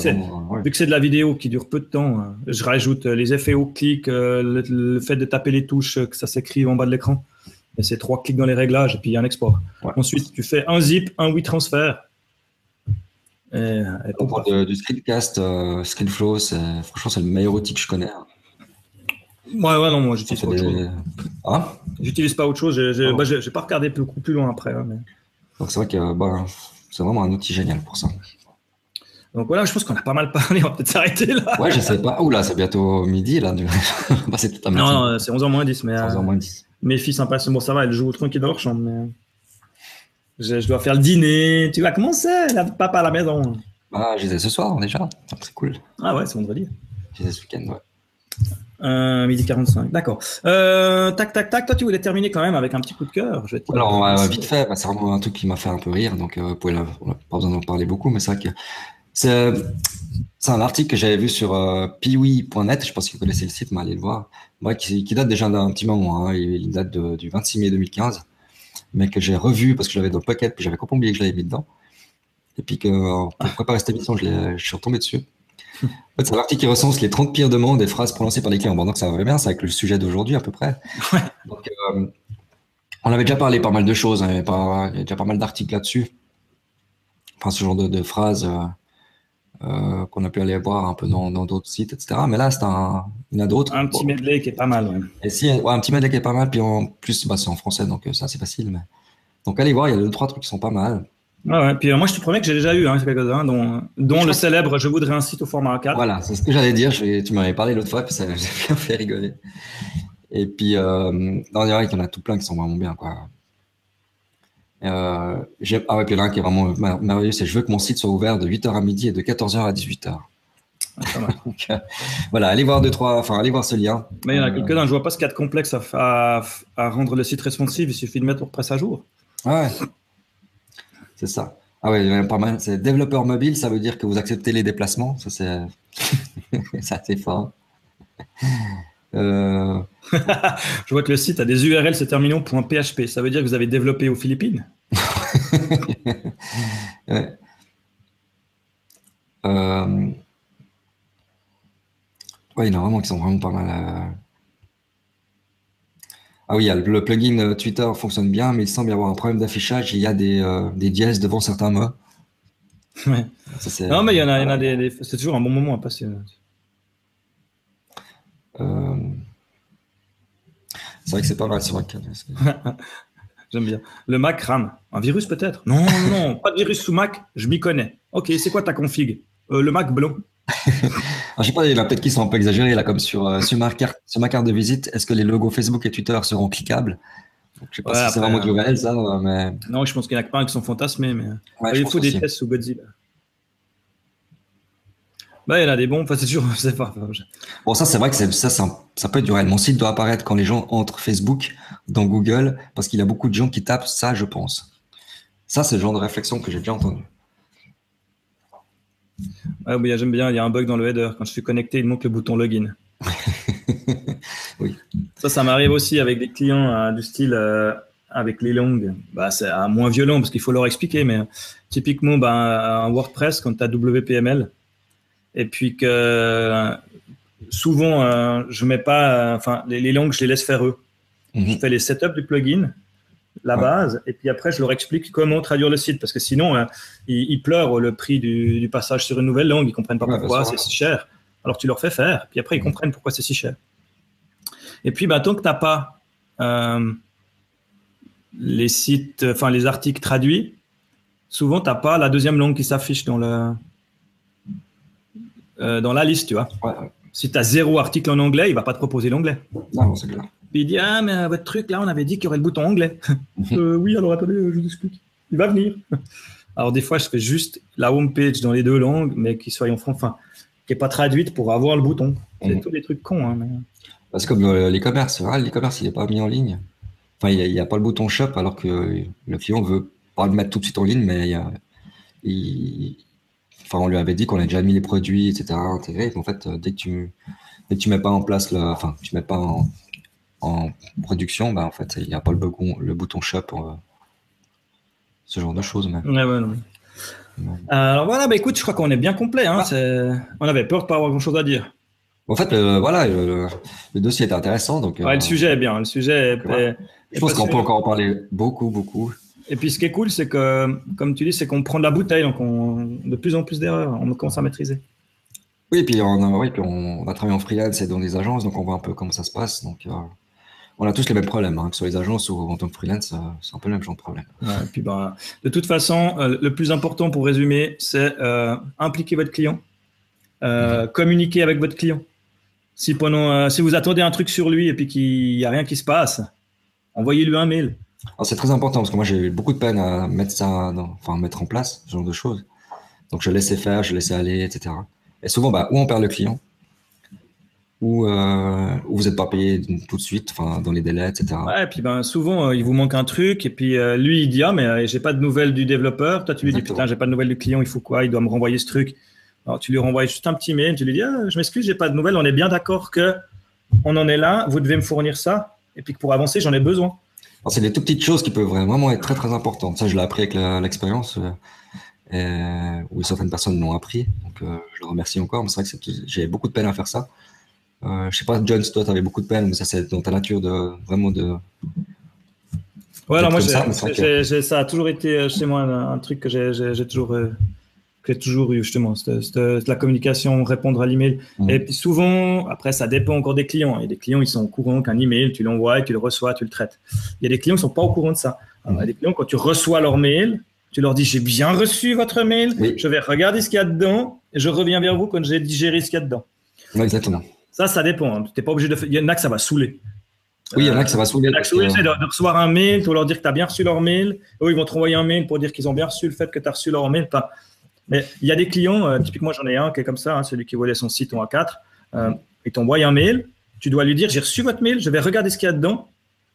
c'est, de la vidéo qui dure peu de temps, hein, je rajoute euh, les effets au clic, euh, le, fait de taper les touches, euh, que ça s'écrive en bas de l'écran. Et c'est trois clics dans les réglages et puis il y a un export. Ensuite, tu fais un zip, un WeTransfer. Et, On parle du screencast, ScreenFlow, franchement, c'est le meilleur outil que je connais. Hein. Ouais, ouais, non, moi j'utilise pas autre chose. J'utilise pas autre chose. J'ai ah bah, pas regardé beaucoup plus loin après. Hein, Donc c'est vrai que bah, c'est vraiment un outil génial pour ça. Donc voilà, je pense qu'on a pas mal parlé. On va peut-être s'arrêter là. Ouais, je sais pas. Oula, c'est bientôt midi là. bah, c'est tout à Non, non c'est 11h moins 10. Mais, 11h moins 10. mes filles sont pas bon, ça va, elles jouent tranquille dans leur chambre. Mais je, dois faire le dîner. Tu vas commencer, la papa à la maison. Ah, je ce soir déjà. C'est cool. Ah ouais, c'est vendredi. Je ce week-end, ouais. Euh, midi 45, d'accord. Euh, tac, tac, tac. Toi, tu voulais terminer quand même avec un petit coup de cœur. Alors, euh, vite fait, c'est vraiment un truc qui m'a fait un peu rire. Donc, euh, on n'a pas besoin d'en parler beaucoup, mais c'est vrai que c'est, un article que j'avais vu sur euh, piwi.net. Je pense que vous connaissez le site, mais allez le voir. qui, date déjà d'un petit moment. Hein. Il, date du 26 mai 2015, mais que j'ai revu parce que j'avais dans le pocket, puis j'avais complètement oublié que je l'avais mis dedans. Et puis que pour préparer cette émission, je, je suis retombé dessus. En fait, c'est l'article qui recense les 30 pires demandes et phrases prononcées par les clients. Bon, donc ça va bien, c'est avec le sujet d'aujourd'hui à peu près. Donc, euh, on avait déjà parlé pas mal de choses, hein, il, y a déjà pas mal d'articles là-dessus. Enfin, ce genre de, phrases euh, euh, qu'on a pu aller voir un peu dans d'autres sites, etc. Mais là, c'est un, il y en a d'autres. Un petit medley qui est pas mal. Et si, un petit medley qui est pas mal, puis en plus, bah, c'est en français, donc ça, c'est facile. Mais... Donc, allez voir, il y a deux, trois trucs qui sont pas mal. Ouais. Puis moi, je te promets que j'ai déjà eu hein, quelques-uns, dont, dont le célèbre Je voudrais un site au format A4. Voilà, c'est ce que j'allais dire. Je, tu m'avais parlé l'autre fois, puis ça m'a bien fait rigoler. Et puis, euh, non, il y en a tout plein qui sont vraiment bien, quoi. Euh, ah ouais, puis là, qui est vraiment merveilleux, c'est je veux que mon site soit ouvert de 8h à midi et de 14h à 18h. Ah, euh, voilà, allez voir deux, trois, enfin, allez voir ce lien. Mais il y en a quelques-uns, je vois pas ce qu'il y a de complexe à, à, rendre le site responsive, il suffit de mettre WordPress à jour. Ah ouais. C'est ça. Ah ouais, pas mal. C'est développeur mobile, ça veut dire que vous acceptez les déplacements. Ça, c'est assez fort. Euh... Je vois que le site a des URL se terminant .php. Ça veut dire que vous avez développé aux Philippines? Ouais. Euh... ouais. il y en a vraiment qui sont vraiment pas mal. Euh. Ah oui, le plugin euh, Twitter fonctionne bien, mais il semble y avoir un problème d'affichage. Il y a des, euh, des dièses devant certains mots. Ouais. non, mais il y en a, il y en a des, c'est toujours un bon moment à passer. Euh... C'est vrai que c'est pas mal, vrai que... J'aime bien. Le Mac RAM. Un virus peut-être? Non, non, non, pas de virus sous Mac, je m'y connais. Ok, c'est quoi ta config? Euh, Le Mac blanc. je sais pas, il y en a peut-être qui sont un peu exagérés là, comme sur, euh, sur, ma carte, sur ma carte de visite. Est-ce que les logos Facebook et Twitter seront cliquables? Je sais pas si c'est vraiment du réel ça, mais. Non, je pense qu'il y en a que pas qui sont fantasmés, mais. il faut des tests sous Godzilla. Bah, il y en a des bons, enfin, c'est sûr, c'est pas. Bon, ça, c'est vrai que ça, ça, ça, peut être du réel. Mon site doit apparaître quand les gens entrent Facebook dans Google, parce qu'il y a beaucoup de gens qui tapent ça, je pense. Ça, c'est le genre de réflexion que j'ai déjà entendu. Ah oui, j'aime bien, il y a un bug dans le header. Quand je suis connecté, il manque le bouton login. oui. Ça, ça m'arrive aussi avec des clients hein, du style euh, avec les langues. Bah, c'est moins violent parce qu'il faut leur expliquer, mais typiquement, bah, un WordPress, quand tu as WPML, et puis que souvent, euh, je mets pas, enfin, les, langues, je les laisse faire eux. Mhm. Je fais les setups du plugin la base, et puis après, je leur explique comment traduire le site, parce que sinon, hein, ils, pleurent le prix du, passage sur une nouvelle langue, ils comprennent pas pourquoi c'est si cher. Alors tu leur fais faire, puis après, ils comprennent pourquoi c'est si cher. Et puis, bah, tant que tu n'as pas euh, les sites, enfin les articles traduits, souvent, tu n'as pas la deuxième langue qui s'affiche dans, le, euh, dans la liste, tu vois. Si tu as zéro article en anglais, il va pas te proposer l'anglais. Non, c'est clair. Puis il dit Ah, mais votre truc, là, on avait dit qu'il y aurait le bouton anglais. Euh, oui, alors attendez, je vous explique. Il va venir. alors, des fois, je fais juste la home page dans les deux langues, mais qui soit en français, enfin, qui n'est pas traduite pour avoir le bouton. C'est mhm. tous des trucs cons. Hein, Parce que comme euh, l'e-commerce, l'e-commerce, il n'est pas mis en ligne. Enfin, il n'y a, pas le bouton shop, alors que le client veut pas le mettre tout de suite en ligne, mais il, y a, il, enfin, on lui avait dit qu'on a déjà mis les produits, etc., intégrés. en fait, dès que tu, dès que tu mets pas en place, le, enfin, tu mets pas en, en production, bah, en fait, il n'y a pas le bouton, le bouton shop, euh, ce genre de choses. Mais... Alors voilà, bah, écoute, je crois qu'on est bien complet. Hein, ah. On avait peur de pas avoir grand chose à dire. En fait, voilà, le, dossier est intéressant. Donc, le sujet est bien. Le sujet je pense qu'on peut encore en parler beaucoup, beaucoup. Et puis ce qui est cool, c'est que, comme tu dis, c'est qu'on prend de la bouteille, donc on, de plus en plus d'erreurs, on commence à maîtriser. Oui, et puis on oui, puis on, a travaillé en freelance et dans des agences, donc on voit un peu comment ça se passe. Donc, euh, on a tous les mêmes problèmes, hein, que ce soit les agences ou en tant que freelance, euh, c'est un peu le même genre de problème. et puis, ben, de toute façon, euh, le plus important pour résumer, c'est impliquer votre client, mhm. communiquer avec votre client. Si, pendant, si vous attendez un truc sur lui et puis qu'il n'y a rien qui se passe, envoyez-lui un mail. C'est très important parce que moi j'ai eu beaucoup de peine à mettre ça, enfin mettre en place ce genre de choses. Donc je laissais faire, je laissais aller, etc. Et souvent, bah, ou on perd le client, ou, euh, vous n'êtes pas payé tout de suite, enfin dans les délais, etc. Ouais, et puis ben souvent euh, il vous manque un truc, et puis euh, lui il dit ah mais j'ai pas de nouvelles du développeur. Toi tu lui dis putain j'ai pas de nouvelles du client, il faut quoi? Il doit me renvoyer ce truc. Alors tu lui renvoies juste un petit mail, tu lui dis ah, je m'excuse, j'ai pas de nouvelles. On est bien d'accord que on en est là, vous devez me fournir ça, et puis que pour avancer j'en ai besoin. C'est des tout petites choses qui peuvent vraiment être très très importantes. Ça, je l'ai appris avec l'expérience. où certaines personnes l'ont appris. Donc, je le remercie encore. Mais c'est vrai que j'ai beaucoup de peine à faire ça. Euh, je sais pas, John, toi, tu avais beaucoup de peine, mais ça, c'est dans ta nature de vraiment de. Ouais, alors moi, ça, ça, a toujours été euh, chez moi un, truc que j'ai toujours. Euh, que toujours eu justement, c'est la communication, répondre à l'email. Mmh. Et puis souvent, après, ça dépend encore des clients. Il y a des clients, ils sont au courant qu'un email, tu l'envoies, tu le reçois, tu le traites. Il y a des clients qui sont pas au courant de ça. il y a des clients, quand tu reçois leur mail, tu leur dis j'ai bien reçu votre mail, je vais regarder ce qu'il y a dedans et je reviens vers vous quand j'ai digéré ce qu'il y a dedans. exactement. Ça, ça dépend. Hein. pas obligé de Il y en a que ça va saouler. Oui, il y en a que ça va saouler. Il y en a que de, recevoir un mail, tu leur dire que tu as bien reçu leur mail. Eux, ils vont te renvoyer un mail pour dire qu'ils ont bien reçu le fait que tu as reçu leur mail. mais il y a des clients, euh, typiquement j'en ai un qui est comme ça, hein, celui qui volait son site en A4. Euh, il t'envoie un mail, tu dois lui dire j'ai reçu votre mail, je vais regarder ce qu'il y a dedans,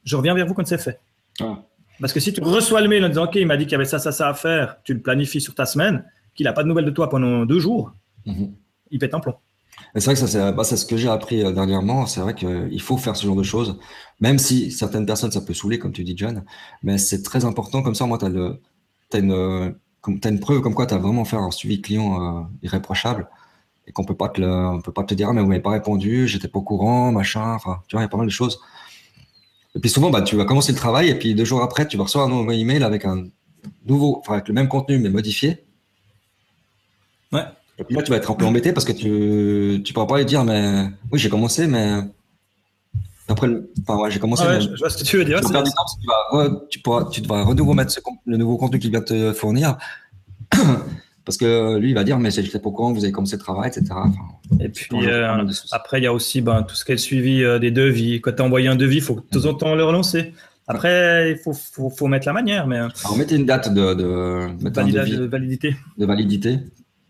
je reviens vers vous quand c'est fait. Ah. Parce que si tu reçois le mail en disant ok, il m'a dit qu'il y avait ça, ça, ça à faire, tu le planifies sur ta semaine, qu'il n'a pas de nouvelles de toi pendant deux jours, mhm. il pète un plomb. C'est vrai que c'est ce que j'ai appris euh, dernièrement. C'est vrai qu'il faut faire ce genre de choses, même si certaines personnes, ça peut saouler, comme tu dis, John. Mais c'est très important. Comme ça, moi, tu as, une, preuve comme quoi tu as vraiment fait un suivi client euh, irréprochable et qu'on peut peut pas te dire, ah, mais vous m'avez pas répondu, j'étais pas au courant, machin. Enfin, tu vois, il y a pas mal de choses. Et puis souvent, bah, tu vas commencer le travail et puis deux jours après, tu vas recevoir un nouveau email avec un nouveau, enfin, avec le même contenu mais modifié. Ouais. Et puis là, tu vas être un peu embêté parce que tu ne pourras pas lui dire, mais oui, j'ai commencé, mais après, enfin, ouais, j'ai commencé. Ah je vois ce que tu veux dire. Tu, vas temps tu, vas, tu, pourras, tu devras renouveau mettre le nouveau contenu qu'il vient te fournir. parce que lui, il va dire, mais je sais pas quand vous avez commencé le travail, etc. et puis, euh, après, il y a aussi ben, tout ce qui est le suivi euh, des devis. Quand tu as envoyé un devis, il faut de temps en temps le relancer. Après, il faut, faut, faut, mettre la manière. Mais... Alors, mettez une date de, de, de validité. De validité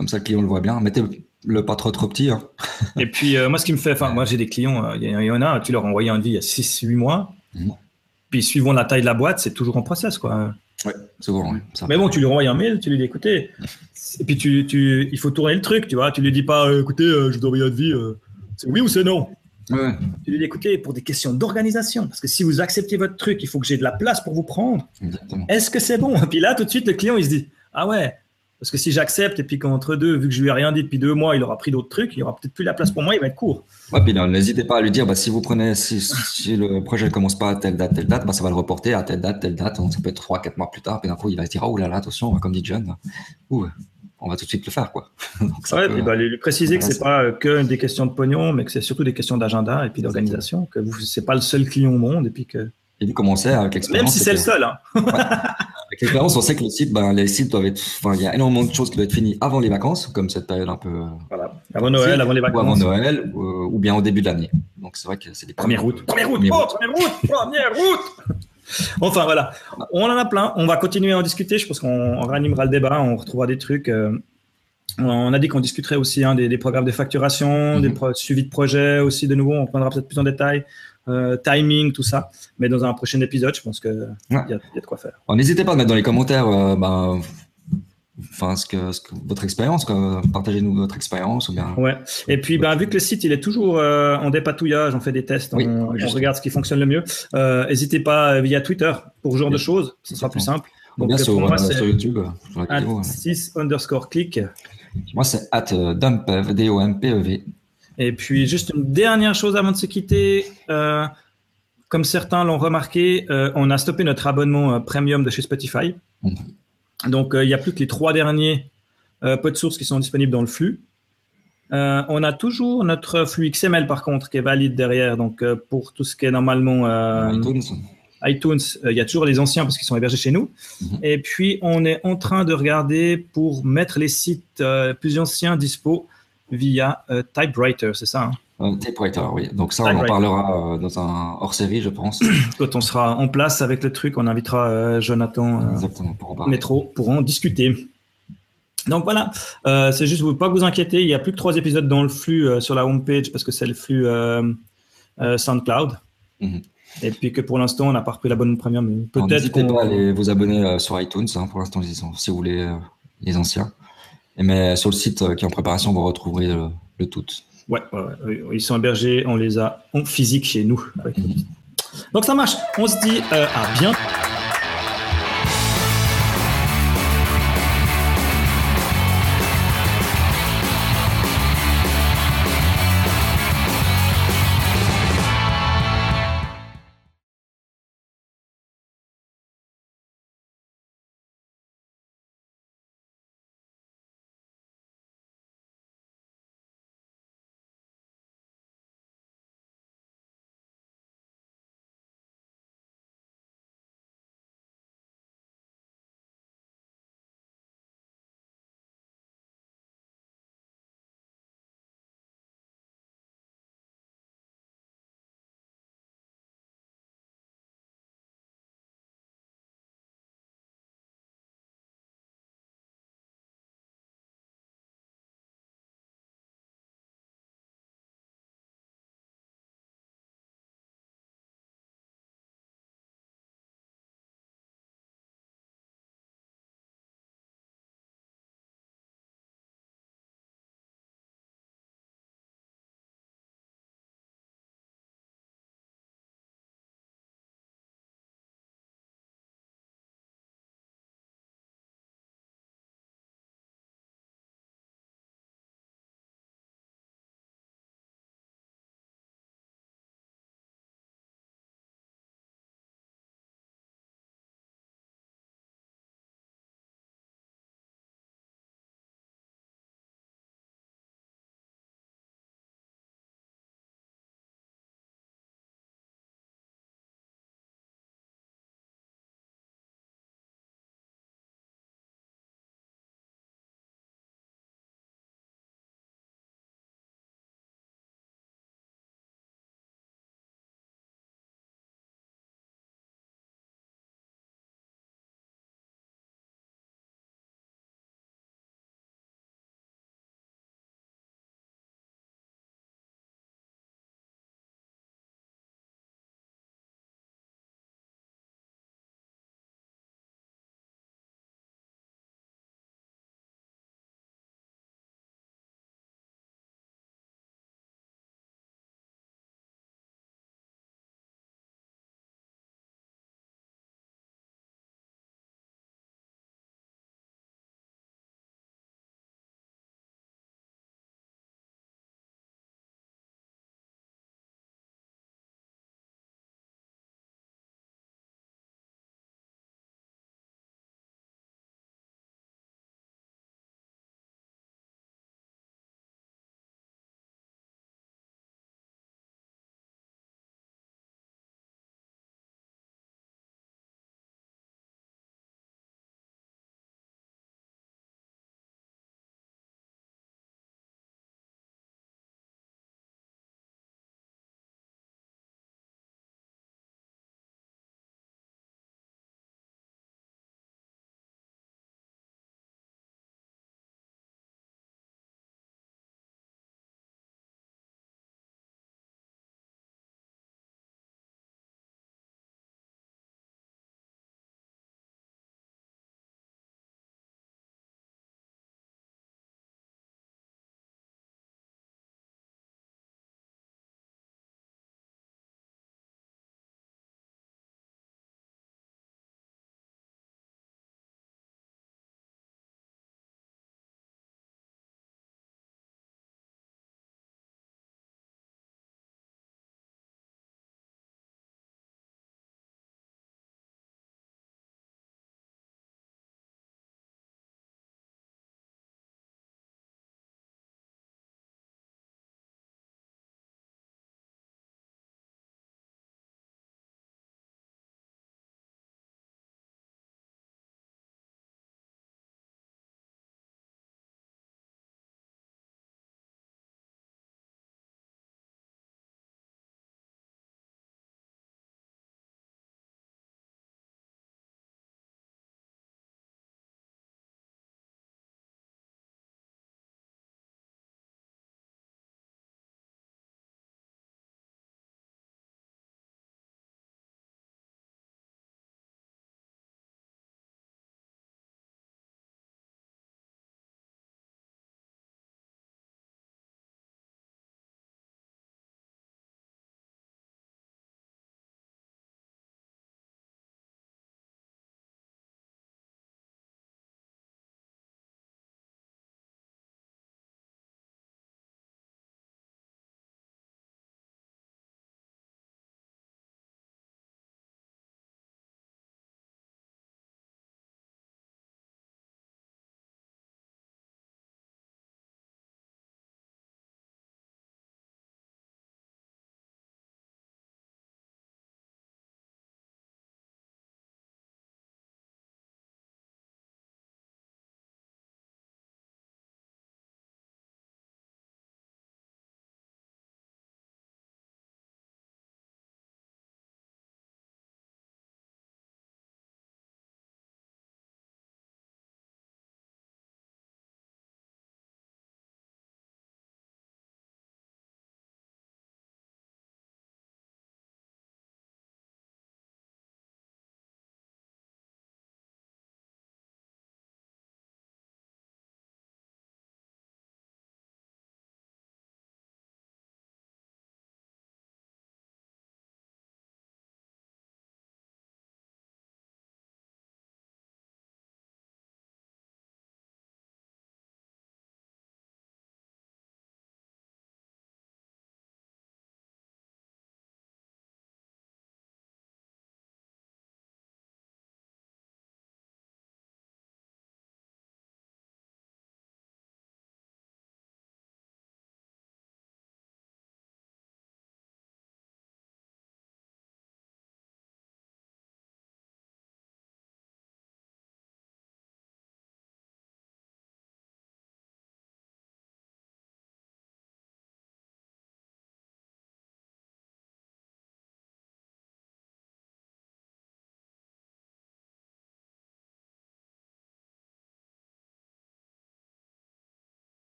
comme ça, le client le voit bien. Mettez le pas trop trop petit. Hein. Et puis, euh, moi, ce qui me fait, enfin, moi, j'ai des clients, euh, il y, en a, tu leur as envoyé un devis il y a 6-8 mois. Mhm. Puis, suivant la taille de la boîte, c'est toujours en process, quoi. Oui, souvent. Mais bon, tu lui envoies un mail, tu lui dis, écoutez, et puis tu, tu, il faut tourner le truc, tu vois. Tu lui dis pas, euh, écoutez, je vous envoie un devis, c'est oui ou c'est non. Ouais. Tu lui dis, écoutez, pour des questions d'organisation, parce que si vous acceptez votre truc, il faut que j'ai de la place pour vous prendre. Est-ce que c'est bon? Et puis là, tout de suite, le client, il se dit, ah ouais, parce que si j'accepte et puis qu'entre deux, vu que je lui ai rien dit depuis deux mois, il aura pris d'autres trucs, il aura peut-être plus la place pour moi, il va être court. Ouais, puis n'hésitez pas à lui dire, bah, si vous prenez, si, le projet ne commence pas à telle date, telle date, bah, ça va le reporter à telle date, telle date. Donc, ça peut être trois, quatre mois plus tard. Puis d'un coup, il va se dire, oh là là, attention, comme dit John, on va tout de suite le faire, quoi. Donc, ouais, puis bah, lui, préciser que c'est pas que des questions de pognon, mais que c'est surtout des questions d'agenda et puis d'organisation, que vous, c'est pas le seul client au monde et puis que. Et vous commencez avec l'expérience. Même si c'est le seul, hein. Avec l'expérience, on sait que le site, ben, les sites doivent être, enfin, il y a énormément de choses qui doivent être finies avant les vacances, comme cette période un peu. Euh, voilà. Avant Noël, avant les vacances. Ou avant Noël, ou, bien au début de l'année. Donc c'est vrai que c'est des premières routes. Première route, première route, première route, première route. Enfin voilà, on en a plein. On va continuer à en discuter. Je pense qu'on réanimera le débat. On retrouvera des trucs. Euh, on a dit qu'on discuterait aussi hein, des, programmes de facturation, des mhm. suivis de projet aussi. De nouveau, on prendra peut-être plus en détail. Euh, timing, tout ça. Mais dans un prochain épisode, je pense qu'il y, a de quoi faire. N'hésitez pas à mettre dans les commentaires euh, ben, enfin, ce que, votre expérience, partagez-nous votre expérience. Ou bien, ouais. Et puis, ben, vu que le site il est toujours euh, en dépatouillage, on fait des tests, on, regarde ce qui fonctionne le mieux. N'hésitez pas via Twitter pour ce genre de choses, ce sera plus simple. Donc, bien sur, moi, sur, YouTube. Sur 6 underscore click. Moi, c'est at dumpev, D-O-M-P-E-V. Et puis, juste une dernière chose avant de se quitter. Euh, comme certains l'ont remarqué, euh, on a stoppé notre abonnement euh, premium de chez Spotify. Mhm. Donc, il n'y a plus que les trois derniers de sources qui sont disponibles dans le flux. on a toujours notre flux XML, par contre, qui est valide derrière. Donc, pour tout ce qui est normalement iTunes, iTunes il y a toujours les anciens parce qu'ils sont hébergés chez nous. Mhm. Et puis, on est en train de regarder pour mettre les sites plus anciens dispo via euh, Typewriter, c'est ça hein? Typewriter, oui. Donc ça, on en parlera euh, dans un hors-série, je pense. Quand on sera en place avec le truc, on invitera euh, Jonathan pour Métro pour en discuter. Donc voilà, c'est juste vous pas vous inquiéter, il n'y a plus que trois épisodes dans le flux sur la homepage parce que c'est le flux SoundCloud. Mhm. Et puis que pour l'instant, on n'a pas repris la bonne première, mais peut-être. N'hésitez pas à aller vous abonner sur iTunes, hein, pour l'instant, si vous voulez les anciens. Mais sur le site qui est en préparation, vous retrouverez le, tout. Ouais, ils sont hébergés, on les a en physique chez nous. Donc ça marche. On se dit euh, à bientôt.